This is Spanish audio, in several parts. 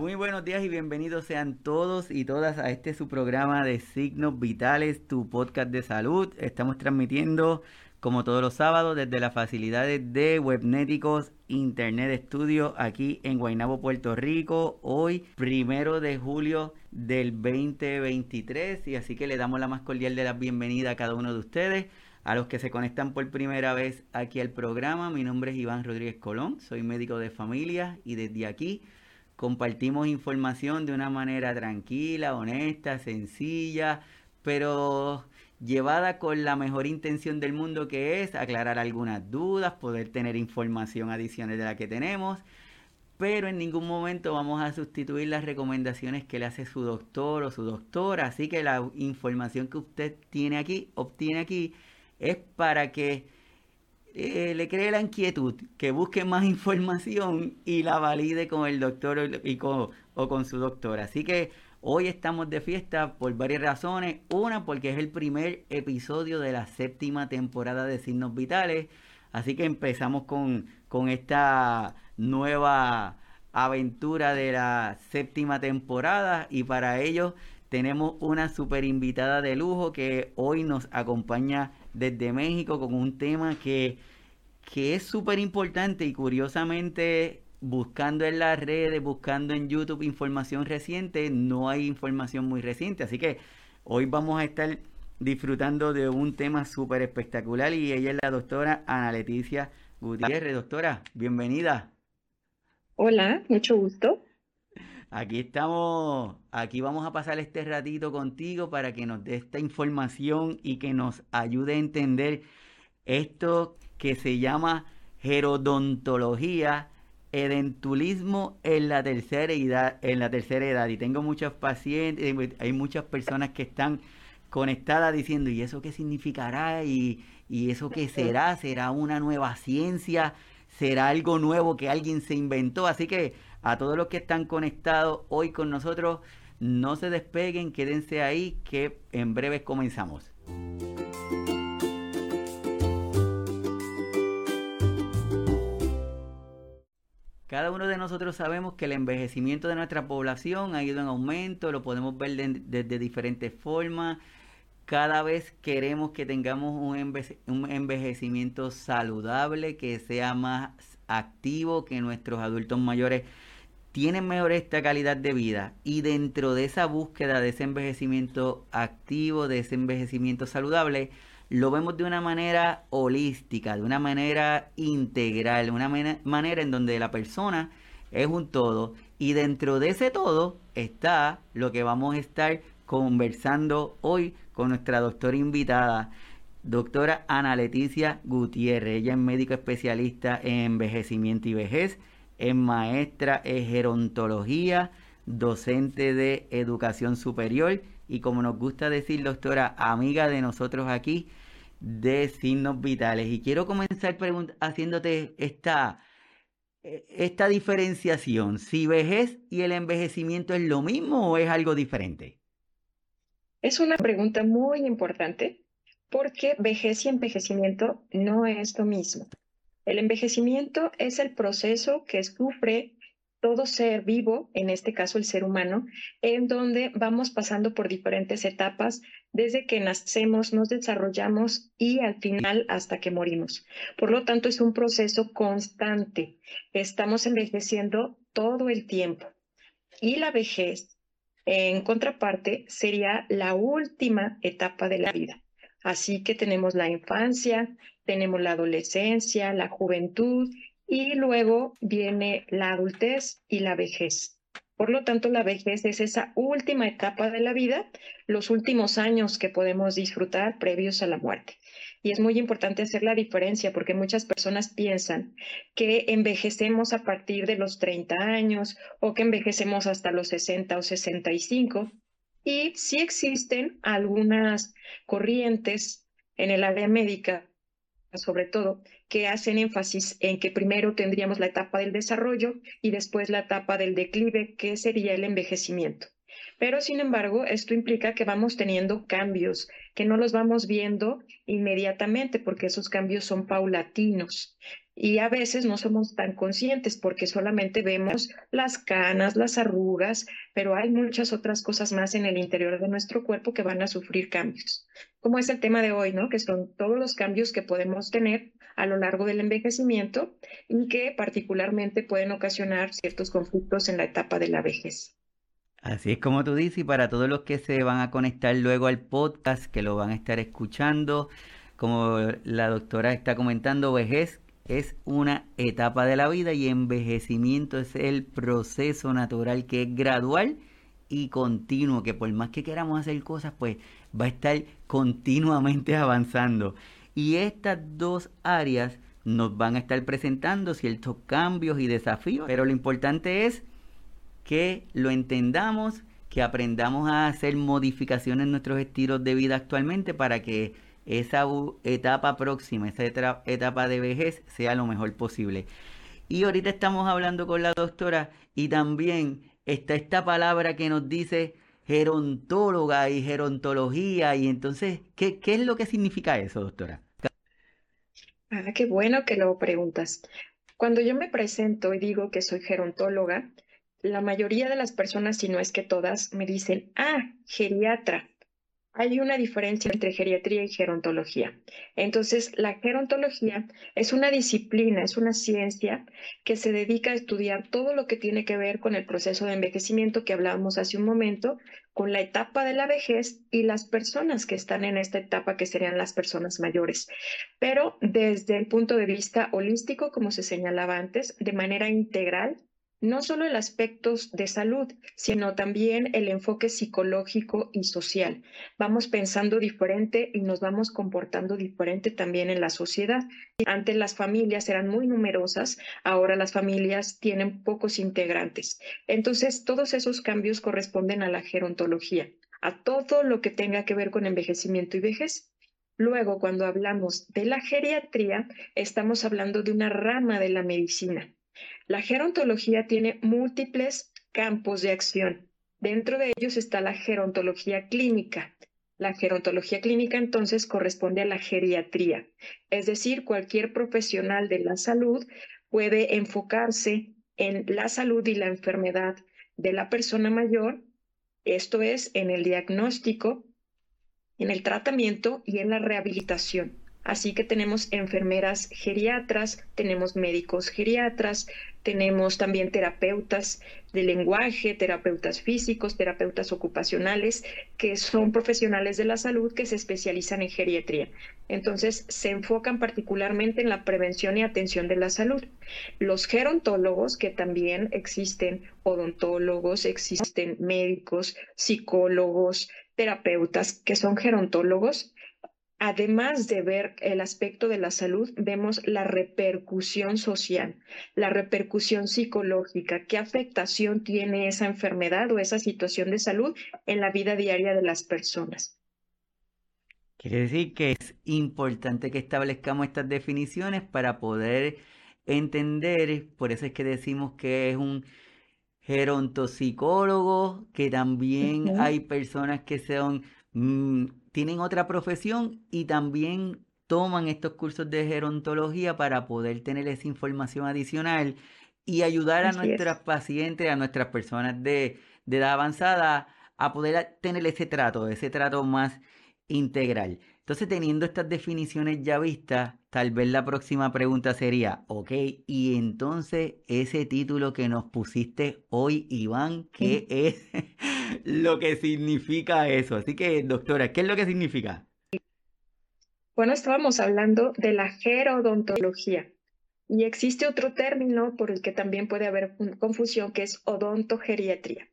Muy buenos días y bienvenidos sean todos y todas a este su programa de Signos Vitales, tu podcast de salud. Estamos transmitiendo como todos los sábados desde las facilidades de Webnéticos Internet Studio aquí en Guaynabo, Puerto Rico. Hoy, primero de julio del 2023 y así que le damos la más cordial de la bienvenida a cada uno de ustedes. A los que se conectan por primera vez aquí al programa, mi nombre es Iván Rodríguez Colón, soy médico de familia y desde aquí compartimos información de una manera tranquila, honesta, sencilla, pero llevada con la mejor intención del mundo que es aclarar algunas dudas, poder tener información adicional de la que tenemos, pero en ningún momento vamos a sustituir las recomendaciones que le hace su doctor o su doctora, así que la información que usted tiene aquí, obtiene aquí, es para que eh, le cree la inquietud, que busque más información y la valide con el doctor o con su doctor. Así que hoy estamos de fiesta por varias razones. Una, porque es el primer episodio de la séptima temporada de Signos Vitales. Así que empezamos con, con esta nueva aventura de la séptima temporada y para ello tenemos una super invitada de lujo que hoy nos acompaña desde México con un tema que, que es súper importante y curiosamente buscando en las redes, buscando en YouTube información reciente, no hay información muy reciente. Así que hoy vamos a estar disfrutando de un tema súper espectacular y ella es la doctora Ana Leticia Gutiérrez. Doctora, bienvenida. Hola, mucho gusto. Aquí estamos, aquí vamos a pasar este ratito contigo para que nos dé esta información y que nos ayude a entender esto que se llama gerodontología, edentulismo en la tercera edad, en la tercera edad. Y tengo muchos pacientes, hay muchas personas que están conectadas diciendo, ¿y eso qué significará? ¿Y, y eso qué será? ¿Será una nueva ciencia? ¿Será algo nuevo que alguien se inventó? Así que a todos los que están conectados hoy con nosotros, no se despeguen, quédense ahí que en breve comenzamos. Cada uno de nosotros sabemos que el envejecimiento de nuestra población ha ido en aumento, lo podemos ver desde diferentes formas. Cada vez queremos que tengamos un envejecimiento saludable, que sea más activo, que nuestros adultos mayores tienen mejor esta calidad de vida y dentro de esa búsqueda de ese envejecimiento activo, de ese envejecimiento saludable, lo vemos de una manera holística, de una manera integral, de una manera en donde la persona es un todo y dentro de ese todo está lo que vamos a estar conversando hoy con nuestra doctora invitada, doctora Ana Leticia Gutiérrez. Ella es médico especialista en envejecimiento y vejez es maestra en gerontología, docente de educación superior y como nos gusta decir, doctora, amiga de nosotros aquí de signos vitales. Y quiero comenzar haciéndote esta, e, esta diferenciación. Si vejez y el envejecimiento es lo mismo o es algo diferente? Es una pregunta muy importante porque vejez y envejecimiento no es lo mismo. El envejecimiento es el proceso que sufre todo ser vivo, en este caso el ser humano, en donde vamos pasando por diferentes etapas desde que nacemos, nos desarrollamos y al final hasta que morimos. Por lo tanto, es un proceso constante. Estamos envejeciendo todo el tiempo. Y la vejez, en contraparte, sería la última etapa de la vida. Así que tenemos la infancia, tenemos la adolescencia, la juventud y luego viene la adultez y la vejez. Por lo tanto, la vejez es esa última etapa de la vida, los últimos años que podemos disfrutar previos a la muerte. Y es muy importante hacer la diferencia porque muchas personas piensan que envejecemos a partir de los 30 años o que envejecemos hasta los 60 o 65 y sí existen algunas corrientes en el área médica, sobre todo, que hacen énfasis en que primero tendríamos la etapa del desarrollo y después la etapa del declive, que sería el envejecimiento. Pero, sin embargo, esto implica que vamos teniendo cambios, que no los vamos viendo inmediatamente porque esos cambios son paulatinos. Y a veces no somos tan conscientes porque solamente vemos las canas, las arrugas, pero hay muchas otras cosas más en el interior de nuestro cuerpo que van a sufrir cambios. Como es el tema de hoy, ¿no? Que son todos los cambios que podemos tener a lo largo del envejecimiento y que particularmente pueden ocasionar ciertos conflictos en la etapa de la vejez. Así es como tú dices, y para todos los que se van a conectar luego al podcast, que lo van a estar escuchando, como la doctora está comentando, vejez es una etapa de la vida y envejecimiento es el proceso natural que es gradual y continuo, que por más que queramos hacer cosas, pues va a estar continuamente avanzando. Y estas dos áreas nos van a estar presentando ciertos cambios y desafíos, pero lo importante es que lo entendamos, que aprendamos a hacer modificaciones en nuestros estilos de vida actualmente para que esa etapa próxima, esa etapa de vejez sea lo mejor posible. Y ahorita estamos hablando con la doctora y también está esta palabra que nos dice gerontóloga y gerontología. Y entonces, ¿qué, qué es lo que significa eso, doctora? Ah, qué bueno que lo preguntas. Cuando yo me presento y digo que soy gerontóloga, la mayoría de las personas, si no es que todas, me dicen, ah, geriatra. Hay una diferencia entre geriatría y gerontología. Entonces, la gerontología es una disciplina, es una ciencia que se dedica a estudiar todo lo que tiene que ver con el proceso de envejecimiento que hablábamos hace un momento, con la etapa de la vejez y las personas que están en esta etapa, que serían las personas mayores. Pero desde el punto de vista holístico, como se señalaba antes, de manera integral no solo el aspecto de salud, sino también el enfoque psicológico y social. Vamos pensando diferente y nos vamos comportando diferente también en la sociedad. Antes las familias eran muy numerosas, ahora las familias tienen pocos integrantes. Entonces, todos esos cambios corresponden a la gerontología, a todo lo que tenga que ver con envejecimiento y vejez. Luego, cuando hablamos de la geriatría, estamos hablando de una rama de la medicina la gerontología tiene múltiples campos de acción. Dentro de ellos está la gerontología clínica. La gerontología clínica entonces corresponde a la geriatría, es decir, cualquier profesional de la salud puede enfocarse en la salud y la enfermedad de la persona mayor, esto es, en el diagnóstico, en el tratamiento y en la rehabilitación. Así que tenemos enfermeras geriatras, tenemos médicos geriatras, tenemos también terapeutas de lenguaje, terapeutas físicos, terapeutas ocupacionales, que son profesionales de la salud que se especializan en geriatría. Entonces, se enfocan particularmente en la prevención y atención de la salud. Los gerontólogos, que también existen odontólogos, existen médicos, psicólogos, terapeutas, que son gerontólogos, además de ver el aspecto de la salud, vemos la repercusión social, la repercusión psicológica, qué afectación tiene esa enfermedad o esa situación de salud en la vida diaria de las personas. Quiere decir que es importante que establezcamos estas definiciones para poder entender, por eso es que decimos que es un gerontopsicólogo, que también hay personas que son mm, tienen otra profesión y también toman estos cursos de gerontología para poder tener esa información adicional y ayudar a nuestras pacientes, a nuestras personas de, de edad avanzada a poder tener ese trato, ese trato más integral. Entonces, teniendo estas definiciones ya vistas, tal vez la próxima pregunta sería, ok, y entonces ese título que nos pusiste hoy, Iván, ¿qué es lo que significa eso? Así que, doctora, ¿qué es lo que significa? Bueno, estábamos hablando de la gerodontología. Y existe otro término por el que también puede haber confusión, que es odontogeriatría.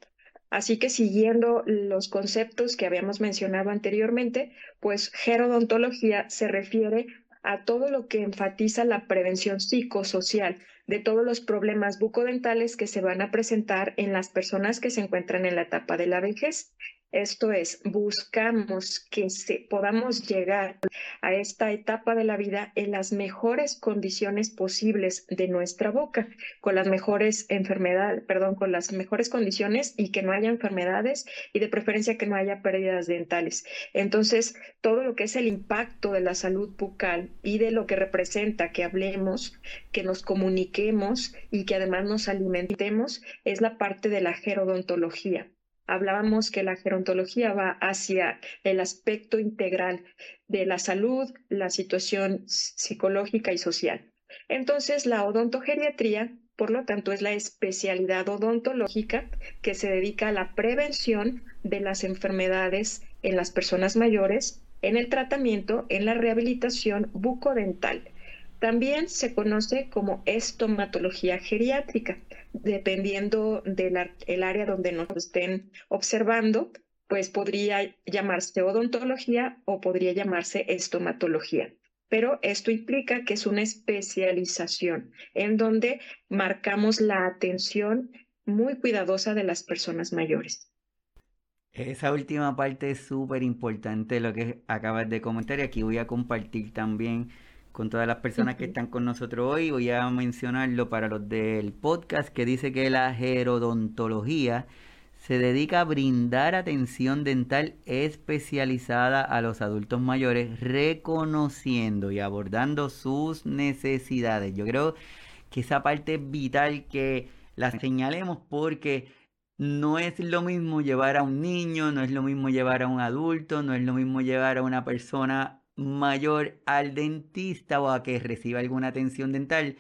Así que siguiendo los conceptos que habíamos mencionado anteriormente, pues gerodontología se refiere a todo lo que enfatiza la prevención psicosocial de todos los problemas bucodentales que se van a presentar en las personas que se encuentran en la etapa de la vejez. Esto es, buscamos que se, podamos llegar a esta etapa de la vida en las mejores condiciones posibles de nuestra boca, con las mejores enfermedades, perdón, con las mejores condiciones y que no haya enfermedades y de preferencia que no haya pérdidas dentales. Entonces, todo lo que es el impacto de la salud bucal y de lo que representa que hablemos, que nos comuniquemos y que además nos alimentemos es la parte de la gerodontología hablábamos que la gerontología va hacia el aspecto integral de la salud, la situación psicológica y social. Entonces, la odontogeriatría, por lo tanto, es la especialidad odontológica que se dedica a la prevención de las enfermedades en las personas mayores, en el tratamiento, en la rehabilitación bucodental. También se conoce como estomatología geriátrica dependiendo del área donde nos estén observando, pues podría llamarse odontología o podría llamarse estomatología. Pero esto implica que es una especialización en donde marcamos la atención muy cuidadosa de las personas mayores. Esa última parte es súper importante lo que acabas de comentar y aquí voy a compartir también con todas las personas que están con nosotros hoy. Voy a mencionarlo para los del podcast que dice que la gerodontología se dedica a brindar atención dental especializada a los adultos mayores, reconociendo y abordando sus necesidades. Yo creo que esa parte es vital que la señalemos porque no es lo mismo llevar a un niño, no es lo mismo llevar a un adulto, no es lo mismo llevar a una persona mayor al dentista o a que reciba alguna atención dental.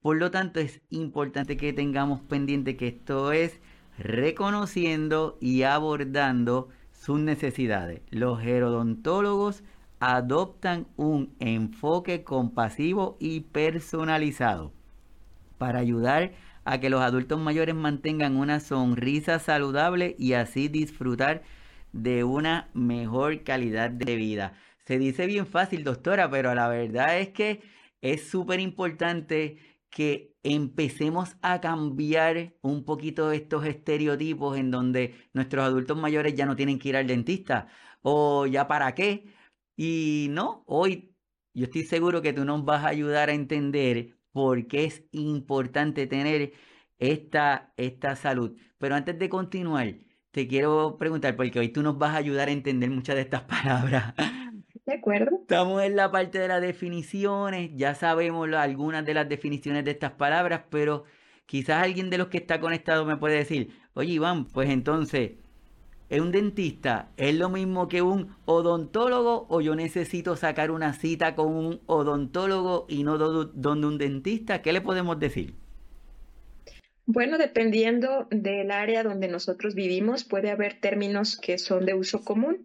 Por lo tanto, es importante que tengamos pendiente que esto es reconociendo y abordando sus necesidades. Los gerodontólogos adoptan un enfoque compasivo y personalizado para ayudar a que los adultos mayores mantengan una sonrisa saludable y así disfrutar de una mejor calidad de vida. Se dice bien fácil, doctora, pero la verdad es que es súper importante que empecemos a cambiar un poquito estos estereotipos en donde nuestros adultos mayores ya no tienen que ir al dentista o ya para qué. Y no, hoy yo estoy seguro que tú nos vas a ayudar a entender por qué es importante tener esta, esta salud. Pero antes de continuar, te quiero preguntar, porque hoy tú nos vas a ayudar a entender muchas de estas palabras. De acuerdo. Estamos en la parte de las definiciones, ya sabemos algunas de las definiciones de estas palabras, pero quizás alguien de los que está conectado me puede decir, oye Iván, pues entonces, ¿es un dentista? ¿Es lo mismo que un odontólogo o yo necesito sacar una cita con un odontólogo y no donde un dentista? ¿Qué le podemos decir? Bueno, dependiendo del área donde nosotros vivimos, puede haber términos que son de uso común.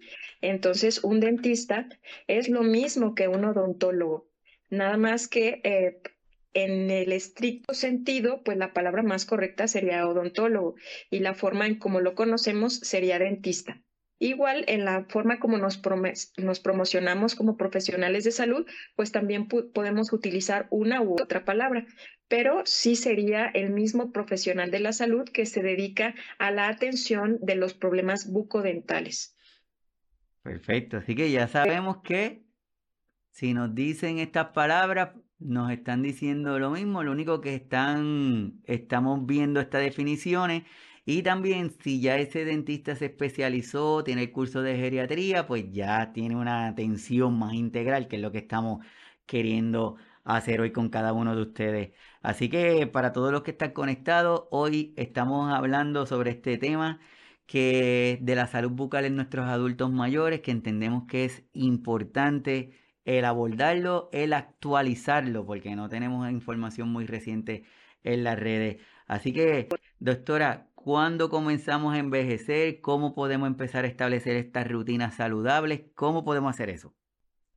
Entonces, un dentista es lo mismo que un odontólogo, nada más que eh, en el estricto sentido, pues la palabra más correcta sería odontólogo y la forma en como lo conocemos sería dentista. Igual en la forma como nos, nos promocionamos como profesionales de salud, pues también podemos utilizar una u otra palabra, pero sí sería el mismo profesional de la salud que se dedica a la atención de los problemas bucodentales. Perfecto, así que ya sabemos que si nos dicen estas palabras, nos están diciendo lo mismo, lo único que están, estamos viendo estas definiciones. Y también si ya ese dentista se especializó, tiene el curso de geriatría, pues ya tiene una atención más integral, que es lo que estamos queriendo hacer hoy con cada uno de ustedes. Así que para todos los que están conectados, hoy estamos hablando sobre este tema que de la salud bucal en nuestros adultos mayores, que entendemos que es importante el abordarlo, el actualizarlo, porque no tenemos información muy reciente en las redes. Así que, doctora, ¿cuándo comenzamos a envejecer? ¿Cómo podemos empezar a establecer estas rutinas saludables? ¿Cómo podemos hacer eso?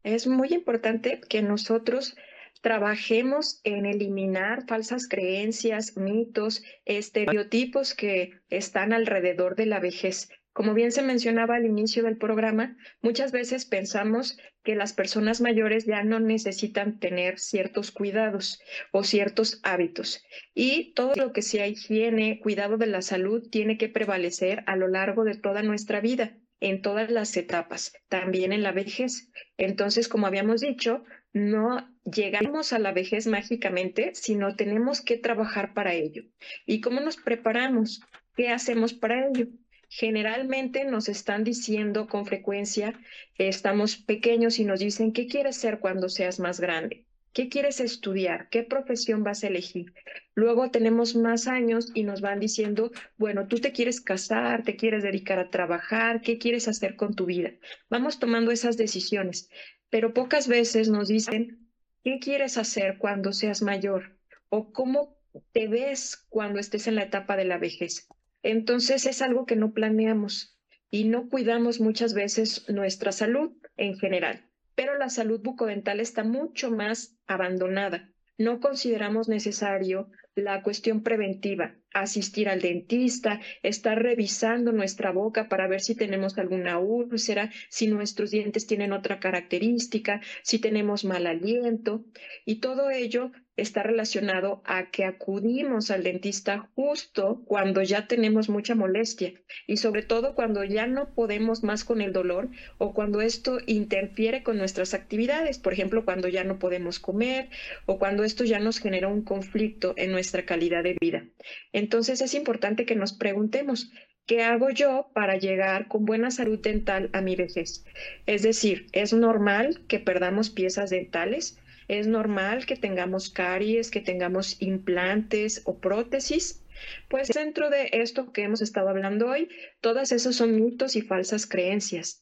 Es muy importante que nosotros trabajemos en eliminar falsas creencias, mitos, estereotipos que están alrededor de la vejez. Como bien se mencionaba al inicio del programa, muchas veces pensamos que las personas mayores ya no necesitan tener ciertos cuidados o ciertos hábitos y todo lo que sea higiene, cuidado de la salud tiene que prevalecer a lo largo de toda nuestra vida. en todas las etapas, también en la vejez. Entonces, como habíamos dicho, no llegamos a la vejez mágicamente, sino tenemos que trabajar para ello. ¿Y cómo nos preparamos? ¿Qué hacemos para ello? Generalmente nos están diciendo con frecuencia, estamos pequeños y nos dicen, ¿qué quieres ser cuando seas más grande? ¿Qué quieres estudiar? ¿Qué profesión vas a elegir? Luego tenemos más años y nos van diciendo, bueno, tú te quieres casar, te quieres dedicar a trabajar, ¿qué quieres hacer con tu vida? Vamos tomando esas decisiones, pero pocas veces nos dicen, ¿qué quieres hacer cuando seas mayor? ¿O cómo te ves cuando estés en la etapa de la vejez? Entonces es algo que no planeamos y no cuidamos muchas veces nuestra salud en general pero la salud bucodental está mucho más abandonada. No consideramos necesario la cuestión preventiva, asistir al dentista, estar revisando nuestra boca para ver si tenemos alguna úlcera, si nuestros dientes tienen otra característica, si tenemos mal aliento, y todo ello está relacionado a que acudimos al dentista justo cuando ya tenemos mucha molestia y sobre todo cuando ya no podemos más con el dolor o cuando esto interfiere con nuestras actividades, por ejemplo, cuando ya no podemos comer o cuando esto ya nos genera un conflicto en nuestra calidad de vida. Entonces es importante que nos preguntemos, ¿Qué hago yo para llegar con buena salud dental a mi vejez? Es decir, ¿es normal que perdamos piezas dentales? Es normal que tengamos caries, que tengamos implantes o prótesis. Pues dentro de esto que hemos estado hablando hoy, todas esas son mitos y falsas creencias.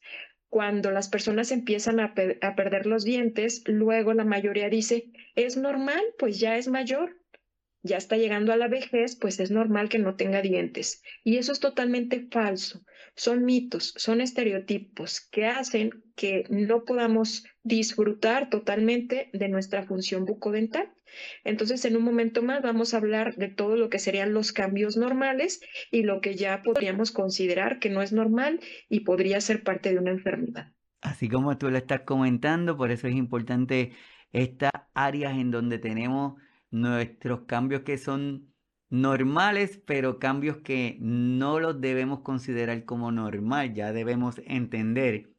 Cuando las personas empiezan a perder los dientes, luego la mayoría dice, es normal, pues ya es mayor, ya está llegando a la vejez, pues es normal que no tenga dientes. Y eso es totalmente falso. Son mitos, son estereotipos que hacen que no podamos disfrutar totalmente de nuestra función bucodental. Entonces, en un momento más vamos a hablar de todo lo que serían los cambios normales y lo que ya podríamos considerar que no es normal y podría ser parte de una enfermedad. Así como tú lo estás comentando, por eso es importante estas áreas en donde tenemos nuestros cambios que son normales, pero cambios que no los debemos considerar como normal. Ya debemos entender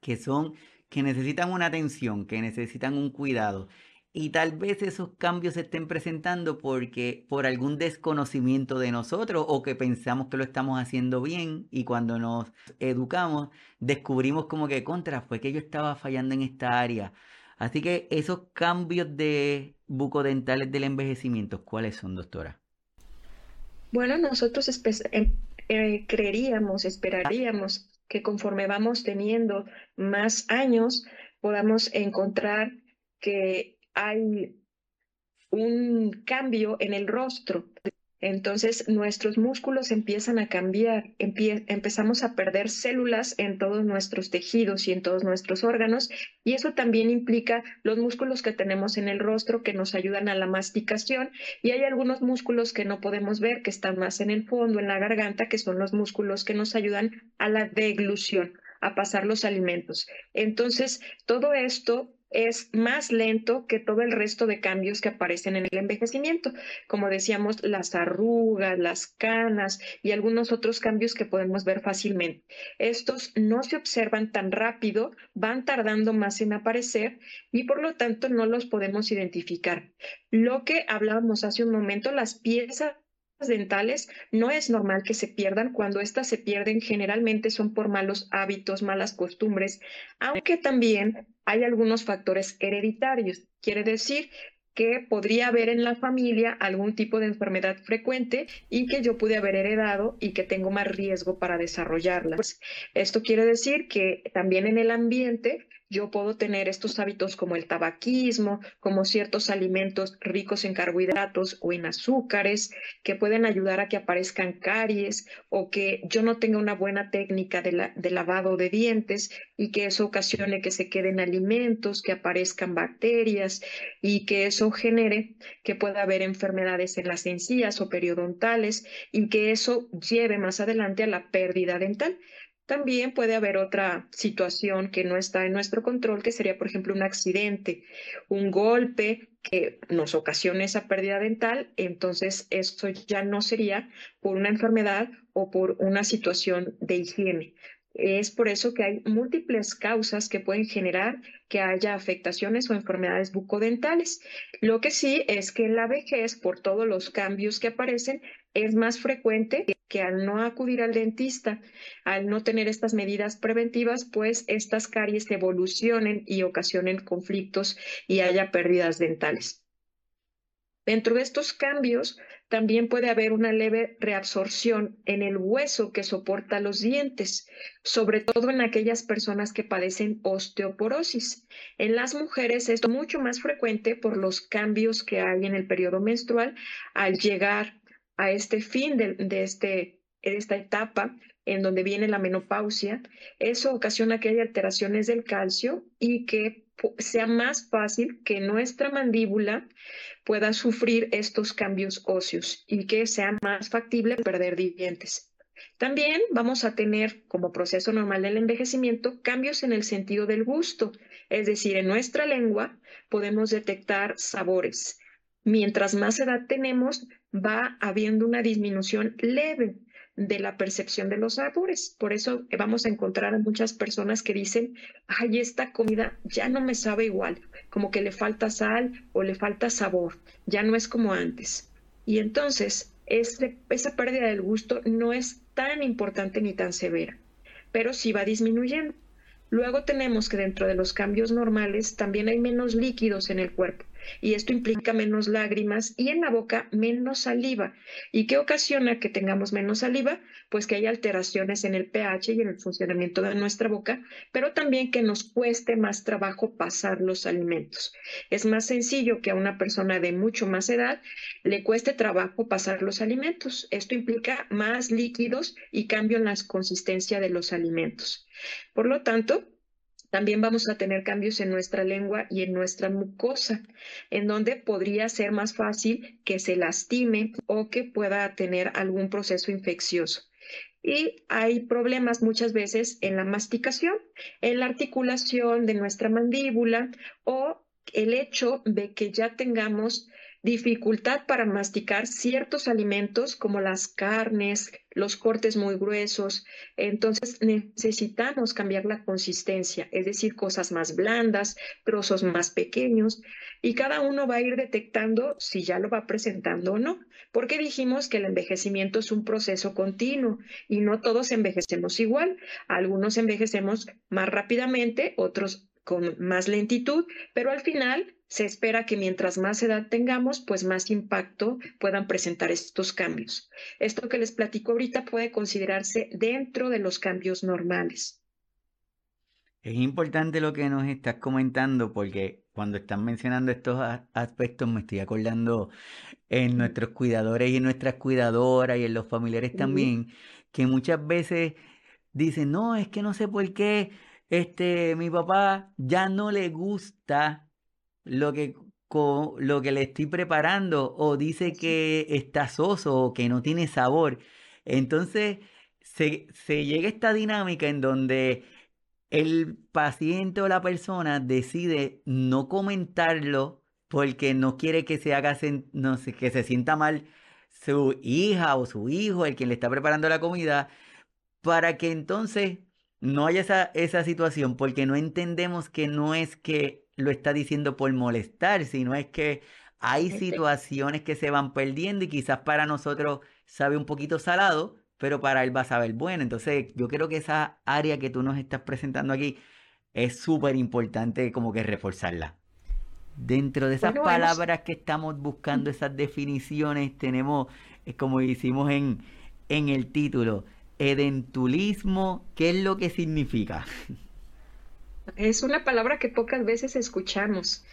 que son que necesitan una atención, que necesitan un cuidado. Y tal vez esos cambios se estén presentando porque por algún desconocimiento de nosotros o que pensamos que lo estamos haciendo bien y cuando nos educamos descubrimos como que contra fue que yo estaba fallando en esta área. Así que esos cambios de bucodentales del envejecimiento, ¿cuáles son, doctora? Bueno, nosotros em, eh, creeríamos, esperaríamos que conforme vamos teniendo más años, podamos encontrar que hay un cambio en el rostro. Entonces nuestros músculos empiezan a cambiar, empezamos a perder células en todos nuestros tejidos y en todos nuestros órganos y eso también implica los músculos que tenemos en el rostro que nos ayudan a la masticación y hay algunos músculos que no podemos ver que están más en el fondo, en la garganta, que son los músculos que nos ayudan a la deglución a pasar los alimentos. Entonces, todo esto es más lento que todo el resto de cambios que aparecen en el envejecimiento, como decíamos, las arrugas, las canas y algunos otros cambios que podemos ver fácilmente. Estos no se observan tan rápido, van tardando más en aparecer y por lo tanto no los podemos identificar. Lo que hablábamos hace un momento, las piezas dentales no es normal que se pierdan. Cuando éstas se pierden, generalmente son por malos hábitos, malas costumbres, aunque también hay algunos factores hereditarios. Quiere decir que podría haber en la familia algún tipo de enfermedad frecuente y que yo pude haber heredado y que tengo más riesgo para desarrollarla. esto quiere decir que también en el ambiente yo puedo tener estos hábitos como el tabaquismo, como ciertos alimentos ricos en carbohidratos o en azúcares que pueden ayudar a que aparezcan caries o que yo no tenga una buena técnica de, lavado de dientes y que eso ocasione que se queden alimentos, que aparezcan bacterias y que eso genere que pueda haber enfermedades en las encías o periodontales y que eso lleve más adelante a la pérdida dental. También puede haber otra situación que no está en nuestro control, que sería, por ejemplo, un accidente, un golpe que nos ocasione esa pérdida dental, entonces esto ya no sería por una enfermedad o por una situación de higiene. Es por eso que hay múltiples causas que pueden generar que haya afectaciones o enfermedades bucodentales. Lo que sí es que en la vejez, por todos los cambios que aparecen, es más frecuente que al no acudir al dentista, al no tener estas medidas preventivas, pues estas caries evolucionen y ocasionen conflictos y haya pérdidas dentales. Dentro de estos cambios, también puede haber una leve reabsorción en el hueso que soporta los dientes, sobre todo en aquellas personas que padecen osteoporosis. En las mujeres esto es mucho más frecuente por los cambios que hay en el periodo menstrual al llegar a este fin de, este, de esta etapa en donde viene la menopausia. Eso ocasiona que haya alteraciones del calcio y que sea más fácil que nuestra mandíbula pueda sufrir estos cambios óseos y que sea más factible perder dientes. También vamos a tener como proceso normal del envejecimiento cambios en el sentido del gusto, es decir, en nuestra lengua podemos detectar sabores. Mientras más edad tenemos, va habiendo una disminución leve de la percepción de los sabores. Por eso vamos a encontrar a muchas personas que dicen, ay, esta comida ya no me sabe igual, como que le falta sal o le falta sabor, ya no es como antes. Y entonces esa pérdida del gusto no es tan importante ni tan severa, pero sí va disminuyendo. Luego tenemos que dentro de los cambios normales también hay menos líquidos en el cuerpo y esto implica menos lágrimas y en la boca menos saliva. ¿Y qué ocasiona que tengamos menos saliva? Pues que hay alteraciones en el pH y en el funcionamiento de nuestra boca, pero también que nos cueste más trabajo pasar los alimentos. Es más sencillo que a una persona de mucho más edad le cueste trabajo pasar los alimentos. Esto implica más líquidos y cambio en la consistencia de los alimentos. Por lo tanto, también vamos a tener cambios en nuestra lengua y en nuestra mucosa, en donde podría ser más fácil que se lastime o que pueda tener algún proceso infeccioso. Y hay problemas muchas veces en la masticación, en la articulación de nuestra mandíbula o el hecho de que ya tengamos dificultad para masticar ciertos alimentos como las carnes, los cortes muy gruesos. Entonces necesitamos cambiar la consistencia, es decir, cosas más blandas, trozos más pequeños, y cada uno va a ir detectando si ya lo va presentando o no, porque dijimos que el envejecimiento es un proceso continuo y no todos envejecemos igual. Algunos envejecemos más rápidamente, otros con más lentitud, pero al final se espera que mientras más edad tengamos, pues más impacto puedan presentar estos cambios. Esto que les platico ahorita puede considerarse dentro de los cambios normales. Es importante lo que nos estás comentando porque cuando están mencionando estos aspectos me estoy acordando en nuestros cuidadores y en nuestras cuidadoras y en los familiares también, que muchas veces dicen, no, es que no sé por qué este, mi papá ya no le gusta lo que, lo que le estoy preparando o dice que está soso o que no tiene sabor. Entonces se, se llega a esta dinámica en donde el paciente o la persona decide no comentarlo porque no quiere que se haga no sé, que se sienta mal su hija o su hijo, el que le está preparando la comida, para que entonces no haya esa, esa situación porque no entendemos que no es que lo está diciendo por molestar, sino es que hay situaciones que se van perdiendo y quizás para nosotros sabe un poquito salado, pero para él va a saber bueno. Entonces yo creo que esa área que tú nos estás presentando aquí es súper importante como que reforzarla. Dentro de esas palabras que estamos buscando, esas definiciones, tenemos, como hicimos en, en el título, Edentulismo, ¿qué es lo que significa? Es una palabra que pocas veces escuchamos.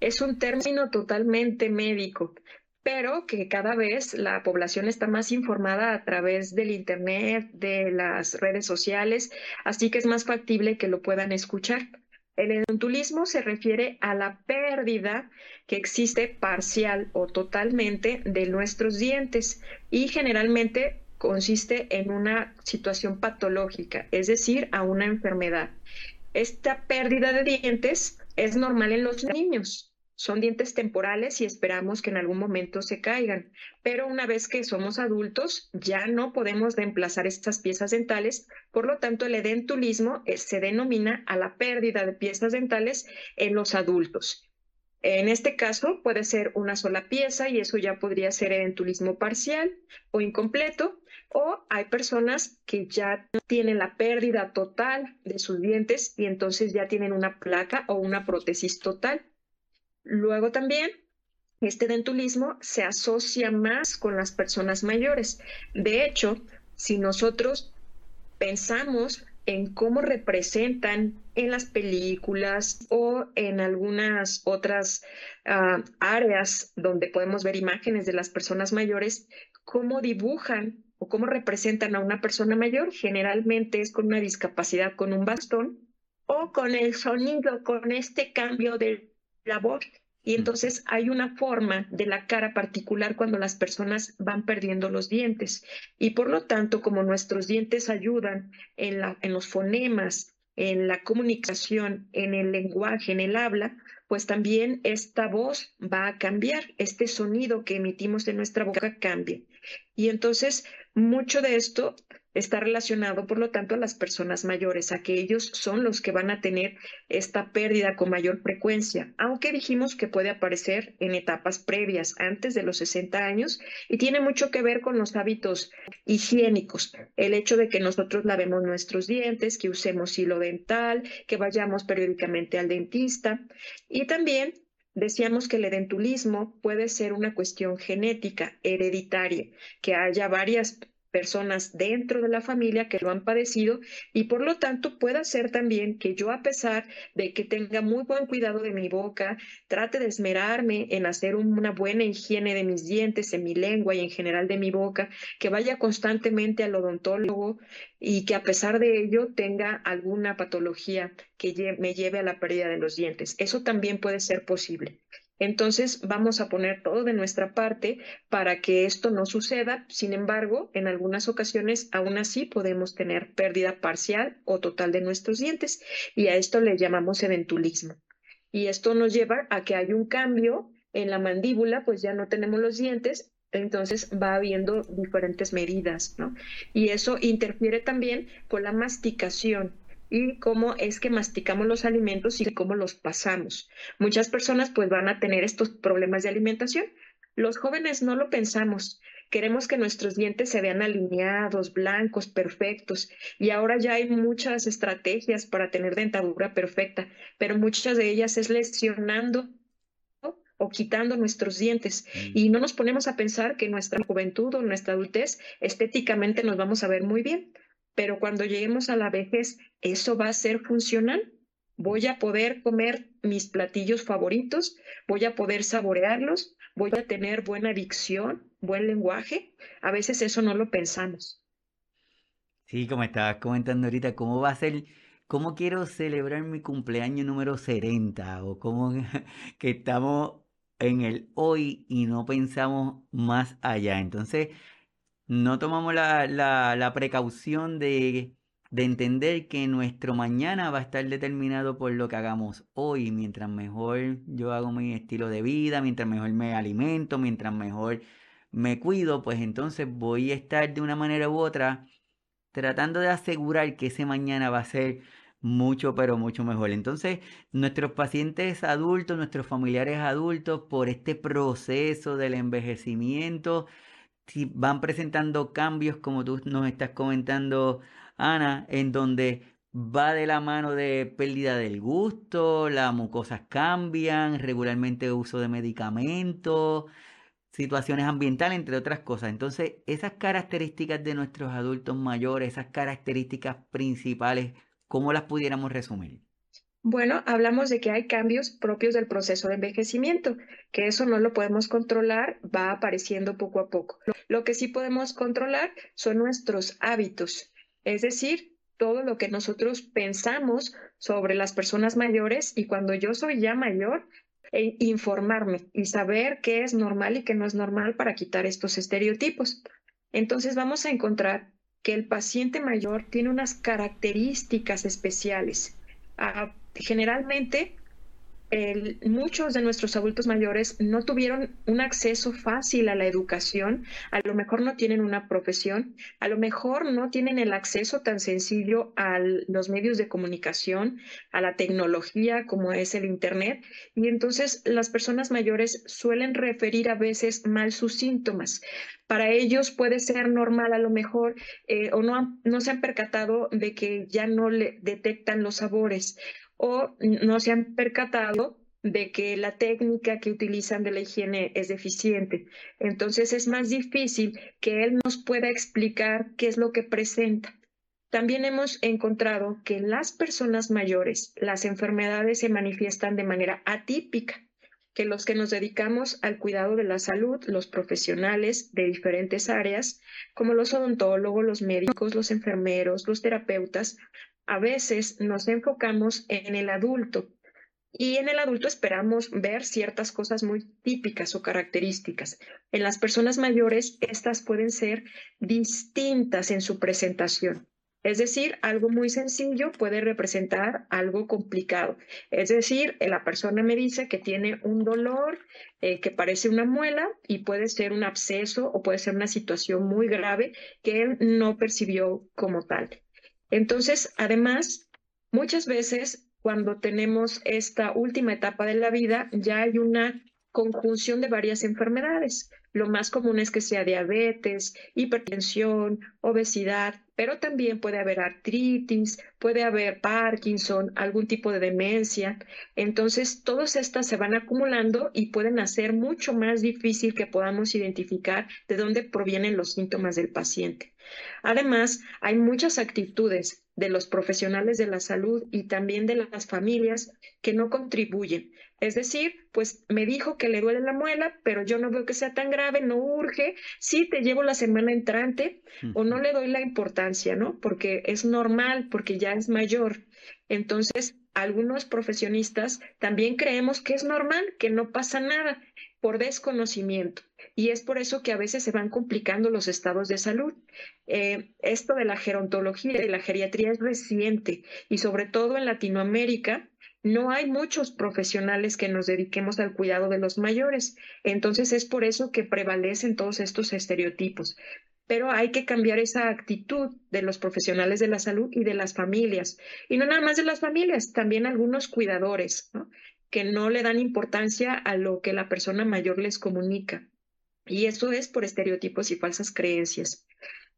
Es un término totalmente médico, pero que cada vez la población está más informada a través del Internet, de las redes sociales, así que es más factible que lo puedan escuchar. El edontulismo se refiere a la pérdida que existe parcial o totalmente de nuestros dientes y generalmente consiste en una situación patológica, es decir, a una enfermedad. Esta pérdida de dientes es normal en los niños. son dientes temporales y esperamos que en algún momento se caigan, pero una vez que somos adultos ya no podemos reemplazar estas piezas dentales, por lo tanto el edentulismo eh, se denomina a la pérdida de piezas dentales en los adultos. En este caso puede ser una sola pieza y eso ya podría ser edentulismo parcial o incompleto, o hay personas que ya tienen la pérdida total de sus dientes y entonces ya tienen una placa o una prótesis total. Luego también, este dentulismo se asocia más con las personas mayores. De hecho, si nosotros pensamos en cómo representan en las películas o en algunas otras ah, áreas donde podemos ver imágenes de las personas mayores, cómo dibujan o cómo representan a una persona mayor. Generalmente es con una discapacidad, con un bastón o con el sonido, con este cambio de la voz. Y entonces hay una forma de la cara particular cuando las personas van perdiendo los dientes. Y por lo tanto, como nuestros dientes ayudan en, la, en los fonemas, en la comunicación, en el lenguaje, en el habla, pues también esta voz va a cambiar, este sonido que emitimos de nuestra boca cambia. Y entonces, mucho de esto está relacionado, por lo tanto, a las personas mayores, a que ellos son los que van a tener esta pérdida con mayor frecuencia, aunque dijimos que puede aparecer en etapas previas, antes de los 60 años, y tiene mucho que ver con los hábitos higiénicos, el hecho de que nosotros lavemos nuestros dientes, que usemos hilo dental, que vayamos periódicamente al dentista, y también Decíamos que el edentulismo puede ser una cuestión genética, hereditaria, que haya varias personas dentro de la familia que lo han padecido y por lo tanto pueda ser también que yo a pesar de que tenga muy buen cuidado de mi boca, trate de esmerarme en hacer una buena higiene de mis dientes, en mi lengua y en general de mi boca, que vaya constantemente al odontólogo y que a pesar de ello tenga alguna patología que me lleve a la pérdida de los dientes. Eso también puede ser posible. Entonces vamos a poner todo de nuestra parte para que esto no suceda. Sin embargo, en algunas ocasiones aún así podemos tener pérdida parcial o total de nuestros dientes y a esto le llamamos edentulismo. Y esto nos lleva a que hay un cambio en la mandíbula, pues ya no tenemos los dientes, entonces va habiendo diferentes medidas, ¿no? Y eso interfiere también con la masticación y cómo es que masticamos los alimentos y cómo los pasamos. Muchas personas pues van a tener estos problemas de alimentación. Los jóvenes no lo pensamos. Queremos que nuestros dientes se vean alineados, blancos, perfectos. Y ahora ya hay muchas estrategias para tener dentadura perfecta, pero muchas de ellas es lesionando o quitando nuestros dientes. Mm. Y no nos ponemos a pensar que nuestra juventud o nuestra adultez estéticamente nos vamos a ver muy bien pero cuando lleguemos a la vejez, ¿eso va a ser funcional? ¿Voy a poder comer mis platillos favoritos? ¿Voy a poder saborearlos? ¿Voy a tener buena dicción, buen lenguaje? A veces eso no lo pensamos. Sí, como estabas comentando ahorita, ¿cómo va a ser? ¿Cómo quiero celebrar mi cumpleaños número 70? O cómo que estamos en el hoy y no pensamos más allá. Entonces, no tomamos la, la, precaución de, de, entender que nuestro mañana va a estar determinado por lo que hagamos hoy. Mientras mejor yo hago mi estilo de vida, mientras mejor me alimento, mientras mejor me cuido, pues entonces voy a estar de una manera u otra tratando de asegurar que ese mañana va a ser mucho, pero mucho mejor. Entonces, nuestros pacientes adultos, nuestros familiares adultos, por este proceso del envejecimiento, si van presentando cambios, como tú nos estás comentando, Ana, en donde va de la mano de pérdida del gusto, las mucosas cambian, regularmente uso de medicamentos, situaciones ambientales, entre otras cosas. Entonces, esas características de nuestros adultos mayores, esas características principales, ¿cómo las pudiéramos resumir? Bueno, hablamos de que hay cambios propios del proceso de envejecimiento, que eso no lo podemos controlar, va apareciendo poco a poco. Lo que sí podemos controlar son nuestros hábitos, es decir, todo lo que nosotros pensamos sobre las personas mayores y cuando yo soy ya mayor, e informarme y saber qué es normal y qué no es normal para quitar estos estereotipos. Entonces vamos a encontrar que el paciente mayor tiene unas características especiales. Ah, generalmente muchos de nuestros adultos mayores no tuvieron un acceso fácil a la educación, a lo mejor no tienen una profesión, a lo mejor no tienen el acceso tan sencillo a los medios de comunicación, a la tecnología como es el Internet, y entonces las personas mayores suelen referir a veces mal sus síntomas. Para ellos puede ser normal a lo mejor eh, o no, no se han percatado de que ya no le detectan los sabores o no se han percatado de que la técnica que utilizan de la higiene es deficiente. Entonces es más difícil que él nos pueda explicar qué es lo que presenta. También hemos encontrado que en las personas mayores las enfermedades se manifiestan de manera atípica, que los que nos dedicamos al cuidado de la salud, los profesionales de diferentes áreas, como los odontólogos, los médicos, los enfermeros, los terapeutas, a veces nos enfocamos en el adulto y en el adulto esperamos ver ciertas cosas muy típicas o características. En las personas mayores, estas pueden ser distintas en su presentación. Es decir, algo muy sencillo puede representar algo complicado. Es decir, la persona me dice que tiene un dolor eh, que parece una muela y puede ser un absceso o puede ser una situación muy grave que él no percibió como tal. Entonces, además, muchas veces cuando tenemos esta última etapa de la vida, ya hay una conjunción de varias enfermedades. Lo más común es que sea diabetes, hipertensión, obesidad, pero también puede haber artritis, puede haber Parkinson, algún tipo de demencia. Entonces, todas estas se van acumulando y pueden hacer mucho más difícil que podamos identificar de dónde provienen los síntomas del paciente. Además, hay muchas actitudes de los profesionales de la salud y también de las familias que no contribuyen. Es decir, pues me dijo que le duele la muela, pero yo no veo que sea tan grave, no urge, sí te llevo la semana entrante o no le doy la importancia, ¿no? Porque es normal, porque ya es mayor. Entonces, algunos profesionistas también creemos que es normal, que no pasa nada por desconocimiento. Y es por eso que a veces se van complicando los estados de salud. Eh, esto de la gerontología y la geriatría es reciente y sobre todo en Latinoamérica no hay muchos profesionales que nos dediquemos al cuidado de los mayores. Entonces es por eso que prevalecen todos estos estereotipos. Pero hay que cambiar esa actitud de los profesionales de la salud y de las familias. Y no nada más de las familias, también algunos cuidadores, que no le dan importancia a lo que la persona mayor les comunica. Y eso es por estereotipos y falsas creencias.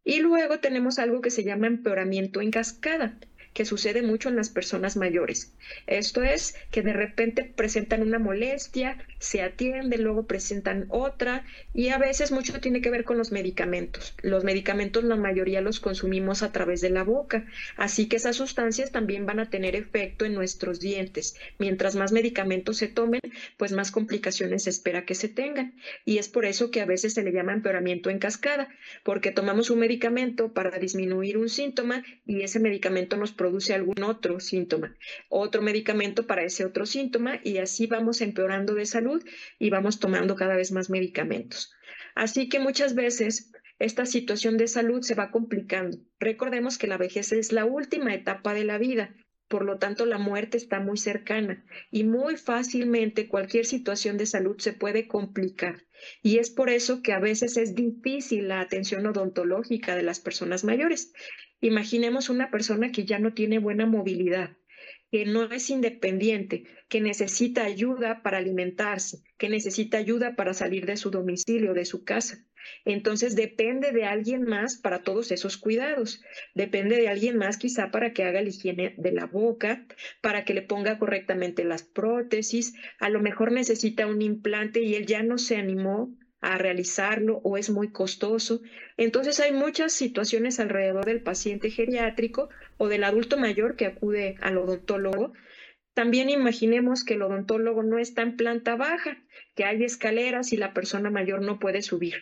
Y luego tenemos algo que se llama empeoramiento en cascada que sucede mucho en las personas mayores. Esto es que de repente presentan una molestia, se atiende, luego presentan otra y a veces mucho tiene que ver con los medicamentos. Los medicamentos la mayoría los consumimos a través de la boca, así que esas sustancias también van a tener efecto en nuestros dientes. Mientras más medicamentos se tomen, pues más complicaciones se espera que se tengan. Y es por eso que a veces se le llama empeoramiento en cascada, porque tomamos un medicamento para disminuir un síntoma y ese medicamento nos produce algún otro síntoma, otro medicamento para ese otro síntoma y así vamos empeorando de salud y vamos tomando cada vez más medicamentos. Así que muchas veces esta situación de salud se va complicando. Recordemos que la vejez es la última etapa de la vida por lo tanto, la muerte está muy cercana y muy fácilmente cualquier situación de salud se puede complicar. Y es por eso que a veces es difícil la atención odontológica de las personas mayores. Imaginemos una persona que ya no tiene buena movilidad, que no es independiente, que necesita ayuda para alimentarse, que necesita ayuda para salir de su domicilio, de su casa. Entonces depende de alguien más para todos esos cuidados. Depende de alguien más quizá para que haga la higiene de la boca, para que le ponga correctamente las prótesis. A lo mejor necesita un implante y él ya no se animó a realizarlo o es muy costoso. Entonces hay muchas situaciones alrededor del paciente geriátrico o del adulto mayor que acude al odontólogo también imaginemos que el odontólogo no está en planta baja, que hay escaleras y la persona mayor no puede subir.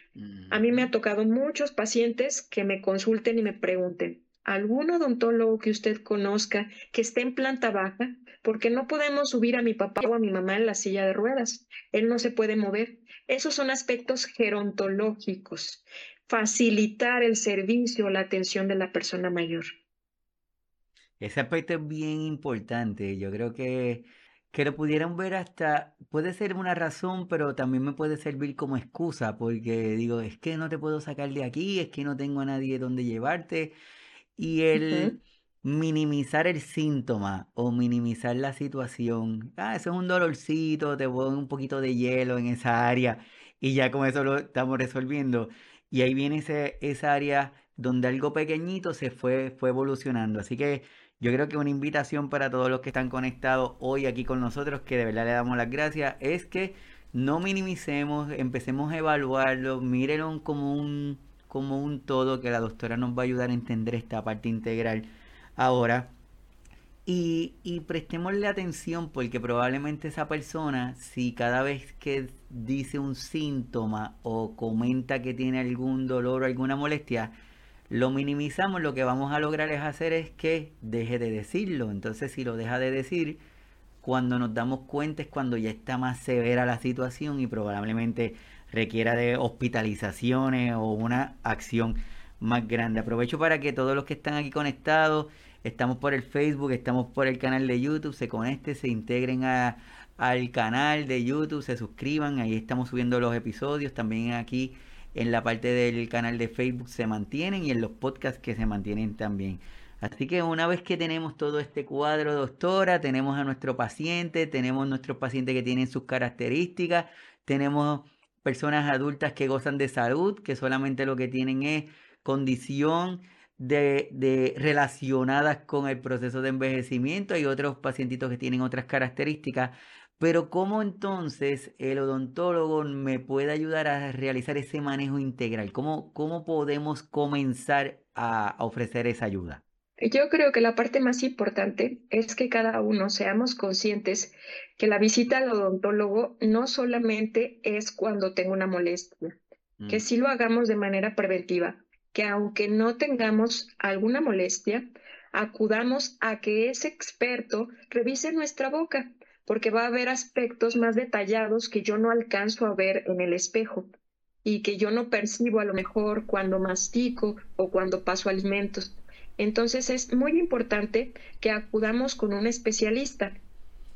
A mí me ha tocado muchos pacientes que me consulten y me pregunten, ¿algún odontólogo que usted conozca que esté en planta baja? Porque no podemos subir a mi papá o a mi mamá en la silla de ruedas. Él no se puede mover. Esos son aspectos gerontológicos. Facilitar el servicio, la atención de la persona mayor. Ese aspecto es bien importante. Yo creo que, que lo pudieran ver hasta, puede ser una razón, pero también me puede servir como excusa, porque digo, es que no te puedo sacar de aquí, es que no tengo a nadie donde llevarte. Y el minimizar el síntoma o minimizar la situación, ah, eso es un dolorcito, te pongo un poquito de hielo en esa área y ya con eso lo estamos resolviendo. Y ahí viene ese, esa área donde algo pequeñito se fue, fue evolucionando. Así que yo creo que una invitación para todos los que están conectados hoy aquí con nosotros, que de verdad le damos las gracias, es que no minimicemos, empecemos a evaluarlo, mírenlo como un, como un todo, que la doctora nos va a ayudar a entender esta parte integral ahora. Y, y prestémosle atención porque probablemente esa persona, si cada vez que dice un síntoma o comenta que tiene algún dolor o alguna molestia, lo minimizamos, lo que vamos a lograr es hacer es que deje de decirlo. Entonces, si lo deja de decir, cuando nos damos cuenta es cuando ya está más severa la situación y probablemente requiera de hospitalizaciones o una acción más grande. Aprovecho para que todos los que están aquí conectados, estamos por el Facebook, estamos por el canal de YouTube, se conecten, se integren al canal de YouTube, se suscriban, ahí estamos subiendo los episodios, también aquí en la parte del canal de Facebook se mantienen y en los podcasts que se mantienen también. Así que una vez que tenemos todo este cuadro, doctora, tenemos a nuestro paciente, tenemos nuestros pacientes que tienen sus características, tenemos personas adultas que gozan de salud, que solamente lo que tienen es condición de, relacionadas con el proceso de envejecimiento. Hay otros pacientitos que tienen otras características. Pero ¿cómo entonces el odontólogo me puede ayudar a realizar ese manejo integral? ¿Cómo, cómo podemos comenzar a, ofrecer esa ayuda? Yo creo que la parte más importante es que cada uno seamos conscientes que la visita al odontólogo no solamente es cuando tengo una molestia, que mm. sí lo hagamos de manera preventiva, que aunque no tengamos alguna molestia, acudamos a que ese experto revise nuestra boca porque va a haber aspectos más detallados que yo no alcanzo a ver en el espejo y que yo no percibo a lo mejor cuando mastico o cuando paso alimentos. Entonces es muy importante que acudamos con un especialista.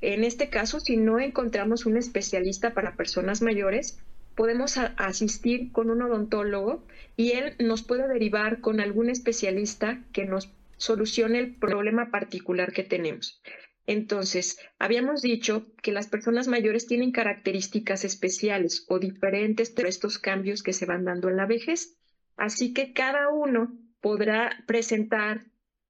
En este caso, si no encontramos un especialista para personas mayores, podemos asistir con un odontólogo y él nos puede derivar con algún especialista que nos solucione el problema particular que tenemos. Entonces, habíamos dicho que las personas mayores tienen características especiales o diferentes de estos cambios que se van dando en la vejez. Así que cada uno podrá presentar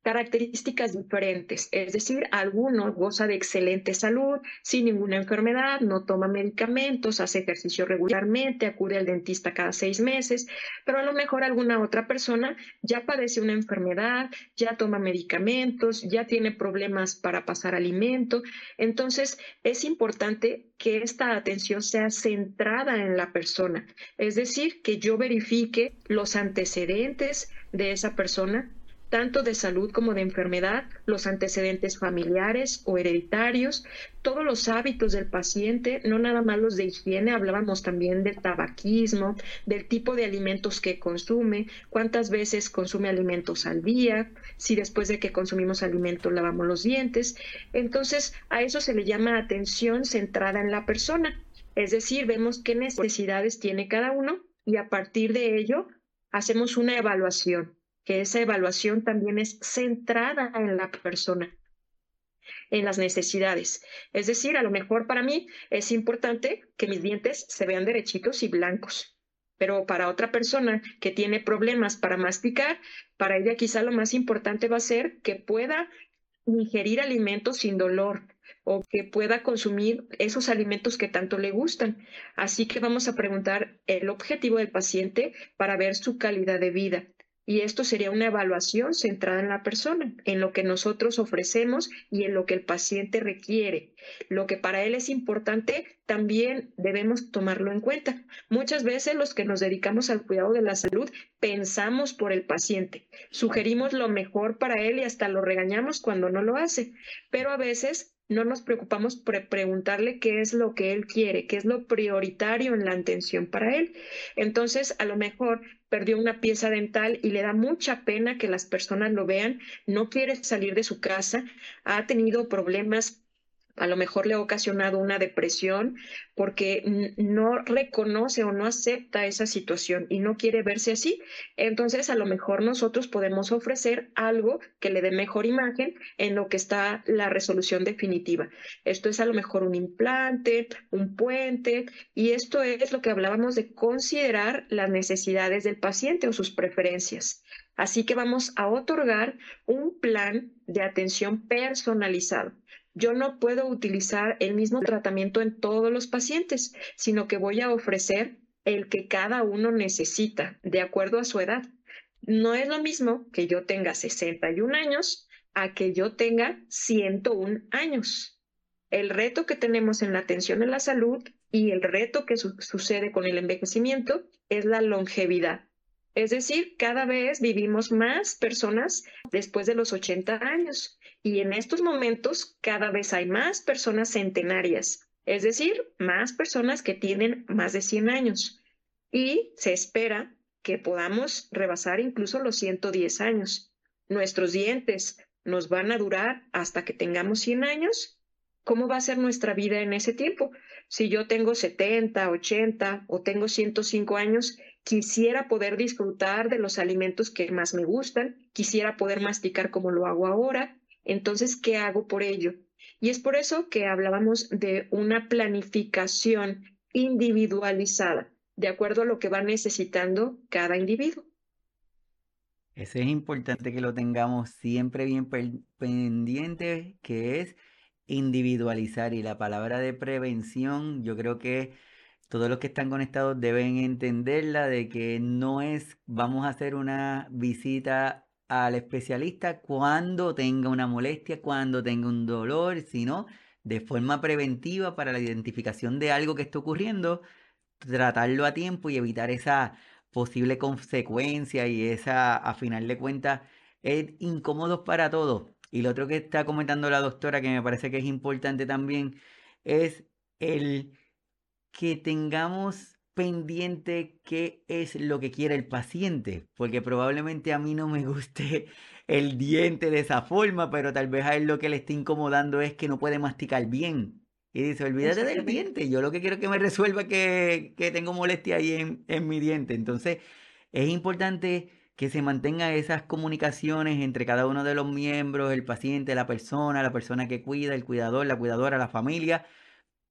características diferentes, es decir, alguno goza de excelente salud, sin ninguna enfermedad, no toma medicamentos, hace ejercicio regularmente, acude al dentista cada seis meses, pero a lo mejor alguna otra persona ya padece una enfermedad, ya toma medicamentos, ya tiene problemas para pasar alimento. Entonces, es importante que esta atención sea centrada en la persona, es decir, que yo verifique los antecedentes de esa persona, tanto de salud como de enfermedad, los antecedentes familiares o hereditarios, todos los hábitos del paciente, no nada más los de higiene, hablábamos también del tabaquismo, del tipo de alimentos que consume, cuántas veces consume alimentos al día, si después de que consumimos alimentos lavamos los dientes. Entonces, a eso se le llama atención centrada en la persona. Es decir, vemos qué necesidades tiene cada uno y a partir de ello hacemos una evaluación que esa evaluación también es centrada en la persona, en las necesidades. Es decir, a lo mejor para mí es importante que mis dientes se vean derechitos y blancos, pero para otra persona que tiene problemas para masticar, para ella quizá lo más importante va a ser que pueda ingerir alimentos sin dolor o que pueda consumir esos alimentos que tanto le gustan. Así que vamos a preguntar el objetivo del paciente para ver su calidad de vida. Y esto sería una evaluación centrada en la persona, en lo que nosotros ofrecemos y en lo que el paciente requiere. Lo que para él es importante, también debemos tomarlo en cuenta. Muchas veces los que nos dedicamos al cuidado de la salud pensamos por el paciente, sugerimos lo mejor para él y hasta lo regañamos cuando no lo hace, pero a veces no nos preocupamos por preguntarle qué es lo que él quiere, qué es lo prioritario en la atención para él. Entonces, a lo mejor perdió una pieza dental y le da mucha pena que las personas lo vean, no quiere salir de su casa, ha tenido problemas a lo mejor le ha ocasionado una depresión porque no reconoce o no acepta esa situación y no quiere verse así. Entonces, a lo mejor nosotros podemos ofrecer algo que le dé mejor imagen en lo que está la resolución definitiva. Esto es a lo mejor un implante, un puente, y esto es lo que hablábamos de considerar las necesidades del paciente o sus preferencias. Así que vamos a otorgar un plan de atención personalizado. Yo no puedo utilizar el mismo tratamiento en todos los pacientes, sino que voy a ofrecer el que cada uno necesita, de acuerdo a su edad. No es lo mismo que yo tenga 61 años a que yo tenga 101 años. El reto que tenemos en la atención a la salud y el reto que sucede con el envejecimiento es la longevidad. Es decir, cada vez vivimos más personas después de los 80 años y en estos momentos cada vez hay más personas centenarias, es decir, más personas que tienen más de 100 años y se espera que podamos rebasar incluso los 110 años. Nuestros dientes nos van a durar hasta que tengamos 100 años. ¿Cómo va a ser nuestra vida en ese tiempo? Si yo tengo 70, 80 o tengo 105 años, quisiera poder disfrutar de los alimentos que más me gustan, quisiera poder masticar como lo hago ahora, entonces, ¿qué hago por ello? Y es por eso que hablábamos de una planificación individualizada, de acuerdo a lo que va necesitando cada individuo. Eso es importante que lo tengamos siempre bien pendiente, que es individualizar. Y la palabra de prevención, yo creo que todos los que están conectados deben entenderla de que no es vamos a hacer una visita al especialista cuando tenga una molestia, cuando tenga un dolor, sino de forma preventiva para la identificación de algo que está ocurriendo, tratarlo a tiempo y evitar esa posible consecuencia y esa, a final de cuentas, es incómodo para todos. Y lo otro que está comentando la doctora, que me parece que es importante también, es el que tengamos pendiente qué es lo que quiere el paciente, porque probablemente a mí no me guste el diente de esa forma, pero tal vez a él lo que le está incomodando es que no puede masticar bien. Y dice, olvídate del diente, yo lo que quiero que me resuelva que, que tengo molestia ahí en, en mi diente. Entonces, es importante que se mantenga esas comunicaciones entre cada uno de los miembros, el paciente, la persona, la persona que cuida, el cuidador, la cuidadora, la familia,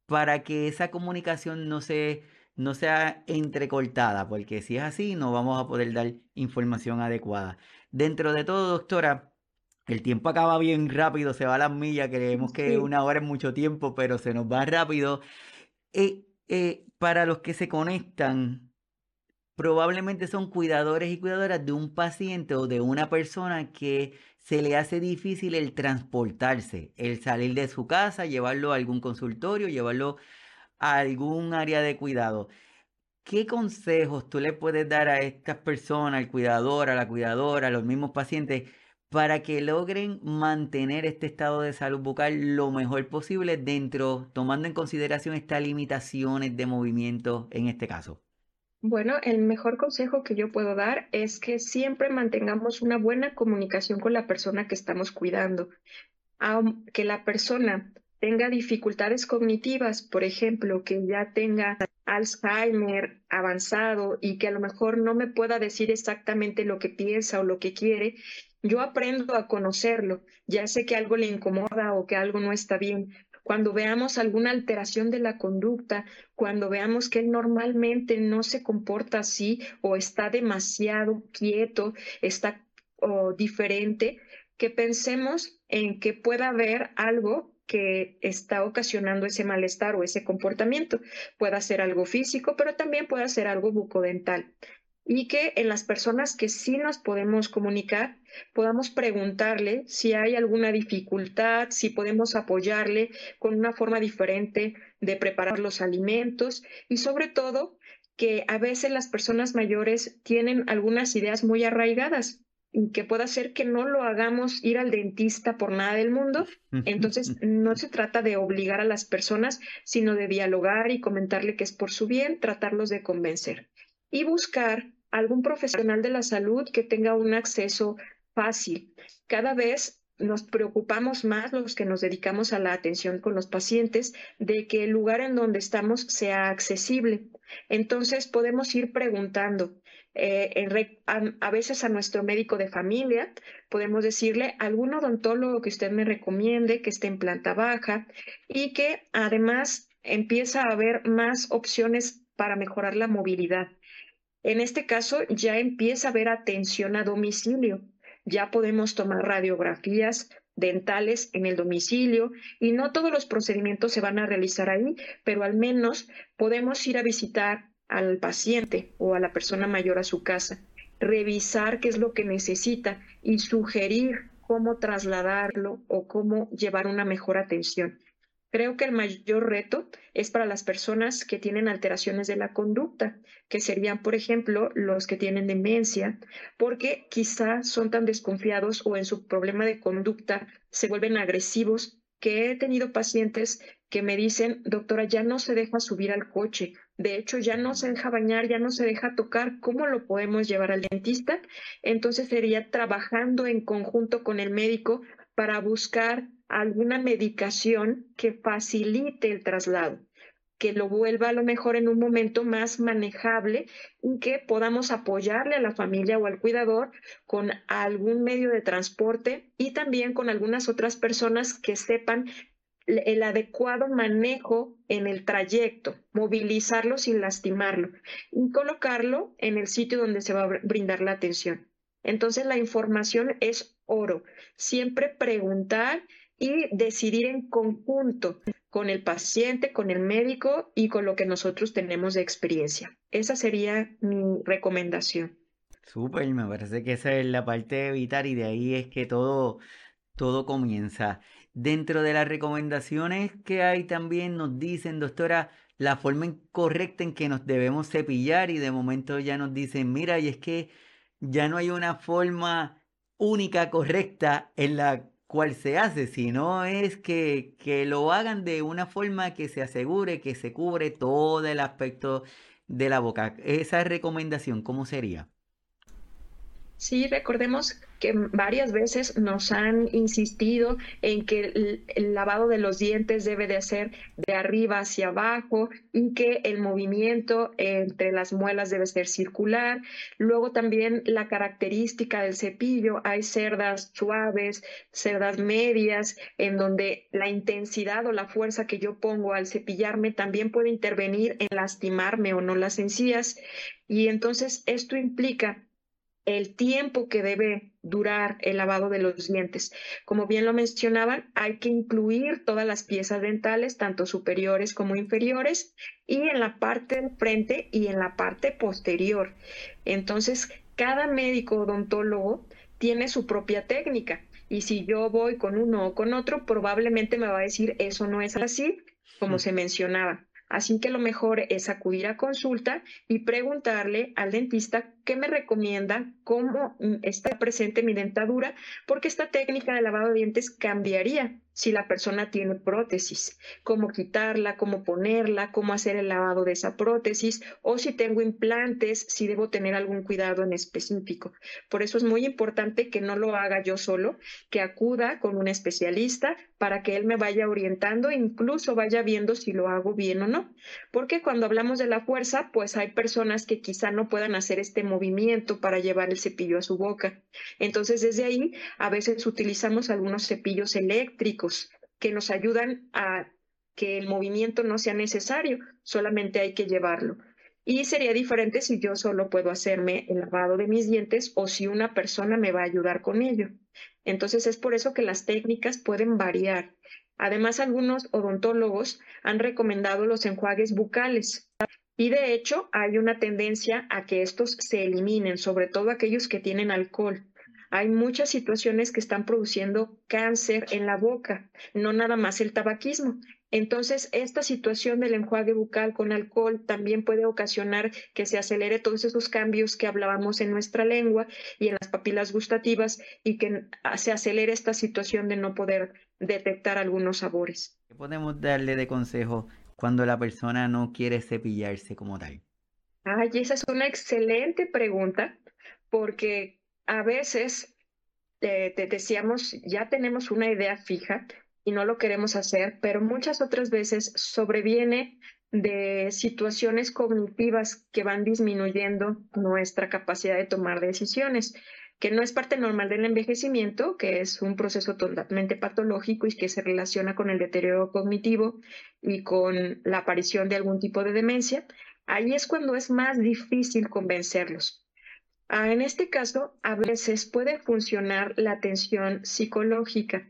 para que esa comunicación no, se, no sea entrecortada, porque si es así, no vamos a poder dar información adecuada. Dentro de todo, doctora, el tiempo acaba bien rápido, se va a las millas, creemos que una hora es mucho tiempo, pero se nos va rápido. Eh, eh, para los que se conectan, probablemente son cuidadores y cuidadoras de un paciente o de una persona que se le hace difícil el transportarse, el salir de su casa, llevarlo a algún consultorio, llevarlo a algún área de cuidado. ¿Qué consejos tú le puedes dar a estas personas, al cuidador, a la cuidadora, a los mismos pacientes, para que logren mantener este estado de salud bucal lo mejor posible dentro, tomando en consideración estas limitaciones de movimiento en este caso? Bueno, el mejor consejo que yo puedo dar es que siempre mantengamos una buena comunicación con la persona que estamos cuidando. Aunque la persona tenga dificultades cognitivas, por ejemplo, que ya tenga Alzheimer avanzado y que a lo mejor no me pueda decir exactamente lo que piensa o lo que quiere, yo aprendo a conocerlo. Ya sé que algo le incomoda o que algo no está bien, cuando veamos alguna alteración de la conducta, cuando veamos que él normalmente no se comporta así o está demasiado quieto, está diferente, que pensemos en que pueda haber algo que está ocasionando ese malestar o ese comportamiento. Puede ser algo físico, pero también puede ser algo bucodental. Y que en las personas que sí nos podemos comunicar podamos preguntarle si hay alguna dificultad, si podemos apoyarle con una forma diferente de preparar los alimentos. Y sobre todo que a veces las personas mayores tienen algunas ideas muy arraigadas que pueda ser que no lo hagamos ir al dentista por nada del mundo. Entonces, no se trata de obligar a las personas, sino de dialogar y comentarle que es por su bien, tratarlos de convencer y buscar algún profesional de la salud que tenga un acceso fácil. Cada vez nos preocupamos más los que nos dedicamos a la atención con los pacientes de que el lugar en donde estamos sea accesible. Entonces podemos ir preguntando. Eh, a, veces a nuestro médico de familia podemos decirle algún odontólogo que usted me recomiende que esté en planta baja y que además empieza a haber más opciones para mejorar la movilidad. En este caso ya empieza a haber atención a domicilio ya podemos tomar radiografías dentales en el domicilio y no todos los procedimientos se van a realizar ahí, pero al menos podemos ir a visitar al paciente o a la persona mayor a su casa, revisar qué es lo que necesita y sugerir cómo trasladarlo o cómo llevar una mejor atención. Creo que el mayor reto es para las personas que tienen alteraciones de la conducta, que serían, por ejemplo, los que tienen demencia, porque quizá son tan desconfiados o en su problema de conducta se vuelven agresivos, que he tenido pacientes que me dicen, doctora, ya no se deja subir al coche, de hecho ya no se deja bañar, ya no se deja tocar, ¿cómo lo podemos llevar al dentista? Entonces sería trabajando en conjunto con el médico para buscar alguna medicación que facilite el traslado, que lo vuelva a lo mejor en un momento más manejable y que podamos apoyarle a la familia o al cuidador con algún medio de transporte y también con algunas otras personas que sepan el adecuado manejo en el trayecto, movilizarlo sin lastimarlo y colocarlo en el sitio donde se va a brindar la atención. Entonces la información es oro. Siempre preguntar y decidir en conjunto con el paciente, con el médico y con lo que nosotros tenemos de experiencia. Esa sería mi recomendación. Súper, me parece que esa es la parte vital y de ahí es que todo, todo comienza. Dentro de las recomendaciones que hay también nos dicen, doctora, la forma correcta en que nos debemos cepillar y de momento ya nos dicen, mira, y es que ya no hay una forma única, correcta en la cual se hace, sino es que, que lo hagan de una forma que se asegure que se cubre todo el aspecto de la boca. Esa recomendación, ¿cómo sería? Sí, recordemos que varias veces nos han insistido en que el, lavado de los dientes debe de ser de arriba hacia abajo y que el movimiento entre las muelas debe ser circular. Luego también la característica del cepillo, hay cerdas suaves, cerdas medias, en donde la intensidad o la fuerza que yo pongo al cepillarme también puede intervenir en lastimarme o no las encías. Y entonces esto implica el tiempo que debe durar el lavado de los dientes. Como bien lo mencionaban, hay que incluir todas las piezas dentales, tanto superiores como inferiores, y en la parte del frente y en la parte posterior. Entonces, cada médico odontólogo tiene su propia técnica. Y si yo voy con uno o con otro, probablemente me va a decir, eso no es así, como se mencionaba. Así que lo mejor es acudir a consulta y preguntarle al dentista qué me recomienda, cómo mm, está presente mi dentadura, porque esta técnica de lavado de dientes cambiaría si la persona tiene prótesis, cómo quitarla, cómo ponerla, cómo hacer el lavado de esa prótesis o si tengo implantes, si debo tener algún cuidado en específico. Por eso es muy importante que no lo haga yo solo, que acuda con un especialista para que él me vaya orientando e incluso vaya viendo si lo hago bien o no. Porque cuando hablamos de la fuerza, pues hay personas que quizá no puedan hacer este movimiento para llevar el cepillo a su boca. Entonces, desde ahí, a veces utilizamos algunos cepillos eléctricos que nos ayudan a que el movimiento no sea necesario, solamente hay que llevarlo. Y sería diferente si yo solo puedo hacerme el lavado de mis dientes o si una persona me va a ayudar con ello. Entonces es por eso que las técnicas pueden variar. Además, algunos odontólogos han recomendado los enjuagues bucales. Y de hecho hay una tendencia a que estos se eliminen, sobre todo aquellos que tienen alcohol. Hay muchas situaciones que están produciendo cáncer en la boca, no nada más el tabaquismo. Entonces, esta situación del enjuague bucal con alcohol también puede ocasionar que se acelere todos esos cambios que hablábamos en nuestra lengua y en las papilas gustativas y que se acelere esta situación de no poder detectar algunos sabores. ¿Qué podemos darle de consejo cuando la persona no quiere cepillarse como tal? Ay, esa es una excelente pregunta, porque a veces te, decíamos, ya tenemos una idea fija y no lo queremos hacer, pero muchas otras veces sobreviene de situaciones cognitivas que van disminuyendo nuestra capacidad de tomar decisiones, que no es parte normal del envejecimiento, que es un proceso totalmente patológico y que se relaciona con el deterioro cognitivo y con la aparición de algún tipo de demencia. Ahí es cuando es más difícil convencerlos. Ah, en este caso, a veces puede funcionar la atención psicológica.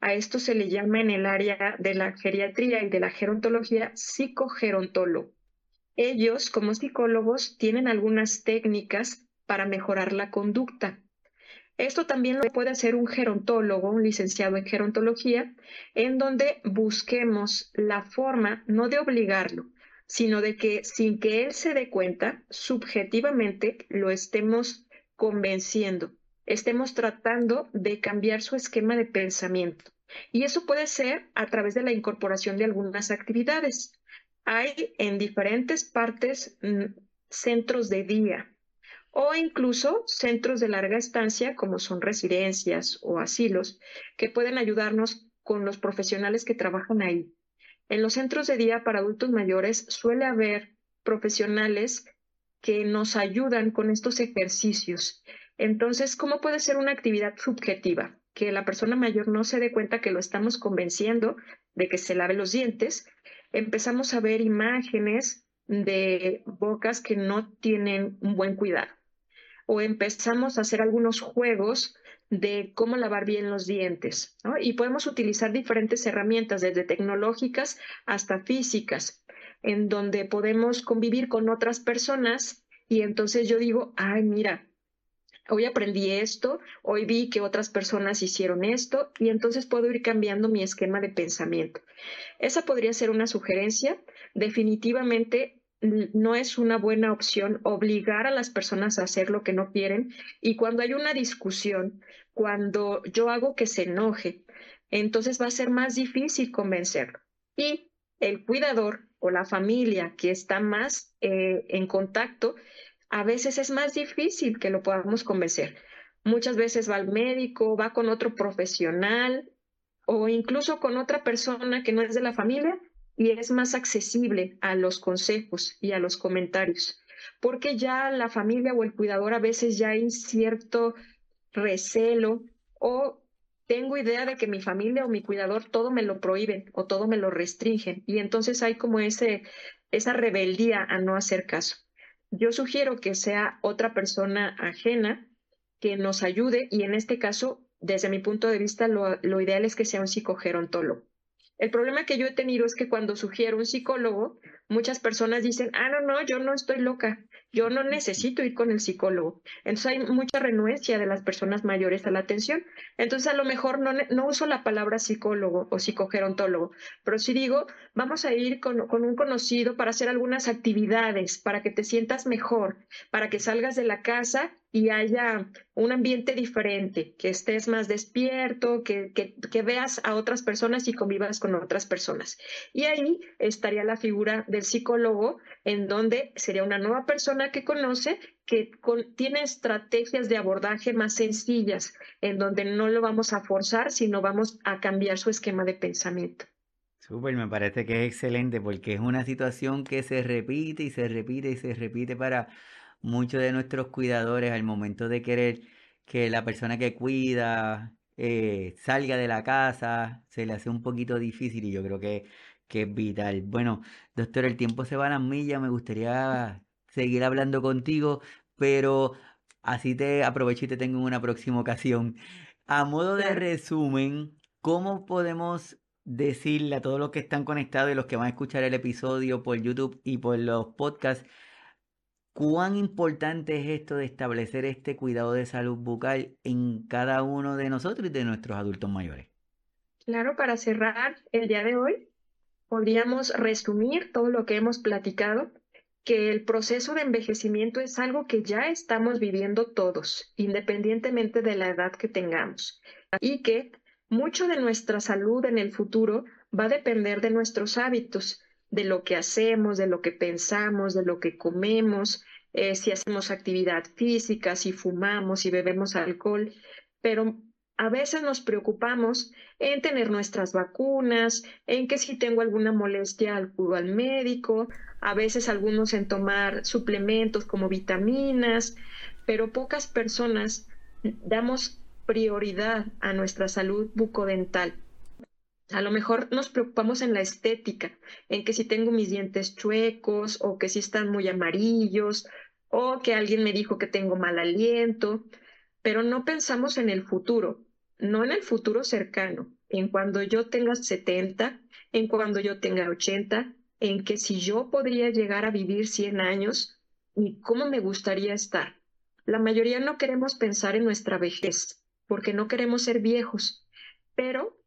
A esto se le llama en el área de la geriatría y de la gerontología psicogerontólogo. Ellos, como psicólogos, tienen algunas técnicas para mejorar la conducta. Esto también lo puede hacer un gerontólogo, un licenciado en gerontología, en donde busquemos la forma no de obligarlo, sino de que sin que él se dé cuenta, subjetivamente lo estemos convenciendo, estemos tratando de cambiar su esquema de pensamiento. Y eso puede ser a través de la incorporación de algunas actividades. Hay en diferentes partes mm, centros de día o incluso centros de larga estancia como son residencias o asilos que pueden ayudarnos con los profesionales que trabajan ahí. En los centros de día para adultos mayores suele haber profesionales que nos ayudan con estos ejercicios. Entonces, ¿cómo puede ser una actividad subjetiva? Que la persona mayor no se dé cuenta que lo estamos convenciendo de que se lave los dientes. Empezamos a ver imágenes de bocas que no tienen un buen cuidado. O empezamos a hacer algunos juegos de cómo lavar bien los dientes. Y podemos utilizar diferentes herramientas, desde tecnológicas hasta físicas, en donde podemos convivir con otras personas y entonces yo digo, ay, mira, hoy aprendí esto, hoy vi que otras personas hicieron esto y entonces puedo ir cambiando mi esquema de pensamiento. Esa podría ser una sugerencia. Definitivamente no es una buena opción obligar a las personas a hacer lo que no quieren y cuando hay una discusión, cuando yo hago que se enoje, entonces va a ser más difícil convencerlo. Y el cuidador o la familia que está más eh, en contacto, a veces es más difícil que lo podamos convencer. Muchas veces va al médico, va con otro profesional o incluso con otra persona que no es de la familia y es más accesible a los consejos y a los comentarios, porque ya la familia o el cuidador a veces ya hay cierto recelo o tengo idea de que mi familia o mi cuidador todo me lo prohíben o todo me lo restringen y entonces hay como ese esa rebeldía a no hacer caso. Yo sugiero que sea otra persona ajena que nos ayude y en este caso, desde mi punto de vista, lo, lo ideal es que sea un psicogerontólogo. El problema que yo he tenido es que cuando sugiero un psicólogo, muchas personas dicen, ah, no, no, yo no estoy loca, yo no necesito ir con el psicólogo. Entonces hay mucha renuencia de las personas mayores a la atención. Entonces a lo mejor no, no uso la palabra psicólogo o psicogerontólogo, pero si digo, vamos a ir con, con un conocido para hacer algunas actividades, para que te sientas mejor, para que salgas de la casa y haya un ambiente diferente, que estés más despierto, que, que, veas a otras personas y convivas con otras personas. Y ahí estaría la figura del psicólogo, en donde sería una nueva persona que conoce, que tiene estrategias de abordaje más sencillas, en donde no lo vamos a forzar, sino vamos a cambiar su esquema de pensamiento. Súper, me parece que es excelente porque es una situación que se repite y se repite y se repite para muchos de nuestros cuidadores al momento de querer que la persona que cuida eh, salga de la casa, se le hace un poquito difícil y yo creo que, que es vital. Bueno, doctor, el tiempo se va a las millas, me gustaría seguir hablando contigo, pero así te aprovecho y te tengo en una próxima ocasión. A modo de resumen, ¿cómo podemos decirle a todos los que están conectados y los que van a escuchar el episodio por YouTube y por los podcasts ¿Cuán importante es esto de establecer este cuidado de salud bucal en cada uno de nosotros y de nuestros adultos mayores? Claro, para cerrar el día de hoy, podríamos resumir todo lo que hemos platicado, que el proceso de envejecimiento es algo que ya estamos viviendo todos, independientemente de la edad que tengamos, y que mucho de nuestra salud en el futuro va a depender de nuestros hábitos de lo que hacemos, de lo que pensamos, de lo que comemos, eh, si hacemos actividad física, si fumamos, si bebemos alcohol, pero a veces nos preocupamos en tener nuestras vacunas, en que si tengo alguna molestia acudo al médico, a veces algunos en tomar suplementos como vitaminas, pero pocas personas damos prioridad a nuestra salud bucodental. A lo mejor nos preocupamos en la estética, en que si tengo mis dientes chuecos o que si están muy amarillos o que alguien me dijo que tengo mal aliento, pero no pensamos en el futuro, no en el futuro cercano, en cuando yo tenga 70, en cuando yo tenga 80, en que si yo podría llegar a vivir 100 años y cómo me gustaría estar. La mayoría no queremos pensar en nuestra vejez porque no queremos ser viejos, pero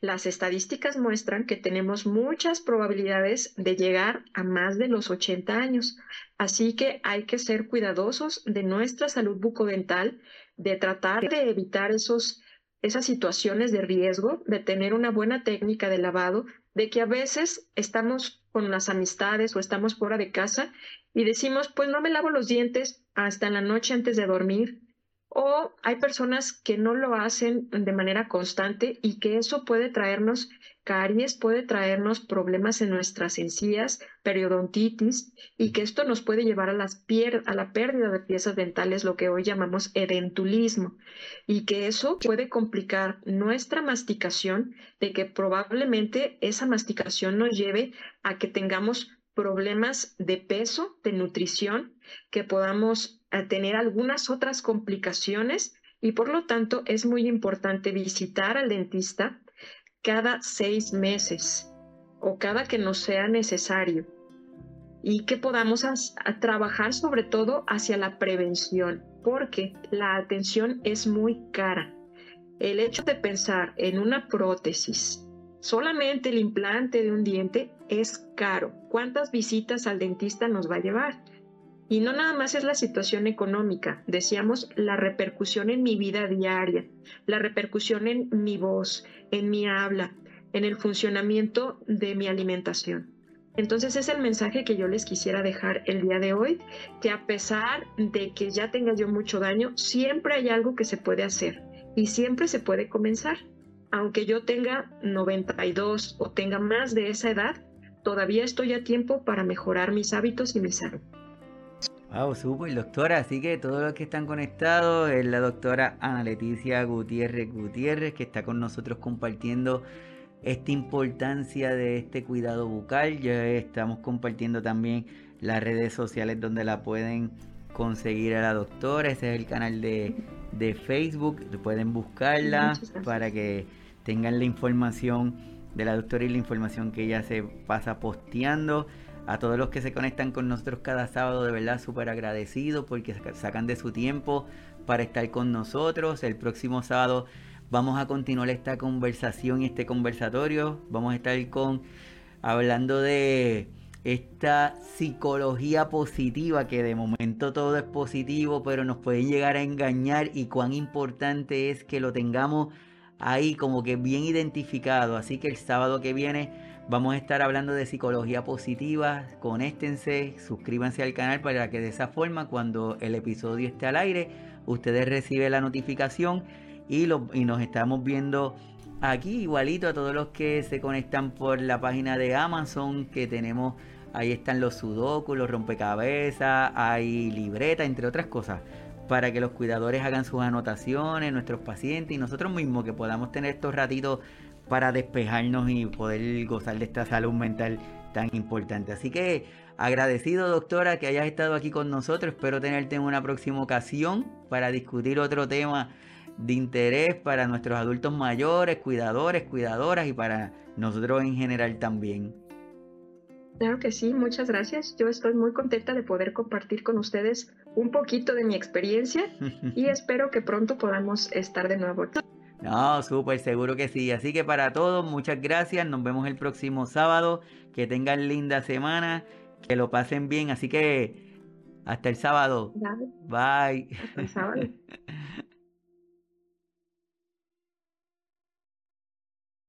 las estadísticas muestran que tenemos muchas probabilidades de llegar a más de los 80 años, así que hay que ser cuidadosos de nuestra salud bucodental, de tratar de evitar esos, esas situaciones de riesgo, de tener una buena técnica de lavado, de que a veces estamos con las amistades o estamos fuera de casa y decimos, pues no me lavo los dientes hasta en la noche antes de dormir o hay personas que no lo hacen de manera constante y que eso puede traernos caries, puede traernos problemas en nuestras encías, periodontitis, y que esto nos puede llevar a, las a la pérdida de piezas dentales, lo que hoy llamamos edentulismo, y que eso puede complicar nuestra masticación, de que probablemente esa masticación nos lleve a que tengamos problemas de peso, de nutrición, que podamos a tener algunas otras complicaciones y por lo tanto es muy importante visitar al dentista cada seis meses o cada que nos sea necesario y que podamos trabajar sobre todo hacia la prevención porque la atención es muy cara. El hecho de pensar en una prótesis, solamente el implante de un diente es caro. ¿Cuántas visitas al dentista nos va a llevar? Y no nada más es la situación económica, decíamos la repercusión en mi vida diaria, la repercusión en mi voz, en mi habla, en el funcionamiento de mi alimentación. Entonces es el mensaje que yo les quisiera dejar el día de hoy, que a pesar de que ya tenga yo mucho daño, siempre hay algo que se puede hacer y siempre se puede comenzar. Aunque yo tenga 92 o tenga más de esa edad, todavía estoy a tiempo para mejorar mis hábitos y mi salud. Wow, super doctora. Así que todos los que están conectados es la doctora Ana Leticia Gutiérrez Gutiérrez que está con nosotros compartiendo esta importancia de este cuidado bucal. Ya estamos compartiendo también las redes sociales donde la pueden conseguir a la doctora. Ese es el canal de, de Facebook. Pueden buscarla para que tengan la información de la doctora y la información que ella se pasa posteando a todos los que se conectan con nosotros cada sábado, de verdad súper agradecido porque sacan de su tiempo para estar con nosotros. El próximo sábado vamos a continuar esta conversación y este conversatorio. Vamos a estar con hablando de esta psicología positiva que de momento todo es positivo, pero nos pueden llegar a engañar y cuán importante es que lo tengamos ahí como que bien identificado. Así que el sábado que viene Vamos a estar hablando de psicología positiva. Conéctense, suscríbanse al canal para que de esa forma cuando el episodio esté al aire, ustedes reciben la notificación y, lo, y nos estamos viendo aquí igualito a todos los que se conectan por la página de Amazon que tenemos. Ahí están los sudokus, los rompecabezas, hay libreta, entre otras cosas, para que los cuidadores hagan sus anotaciones, nuestros pacientes y nosotros mismos que podamos tener estos ratitos para despejarnos y poder gozar de esta salud mental tan importante. Así que agradecido doctora que hayas estado aquí con nosotros. Espero tenerte en una próxima ocasión para discutir otro tema de interés para nuestros adultos mayores, cuidadores, cuidadoras y para nosotros en general también. Claro que sí, muchas gracias. Yo estoy muy contenta de poder compartir con ustedes un poquito de mi experiencia y espero que pronto podamos estar de nuevo. No, súper seguro que sí. Así que para todos, muchas gracias. Nos vemos el próximo sábado. Que tengan linda semana. Que lo pasen bien. Así que hasta el sábado. Bye. Hasta el sábado.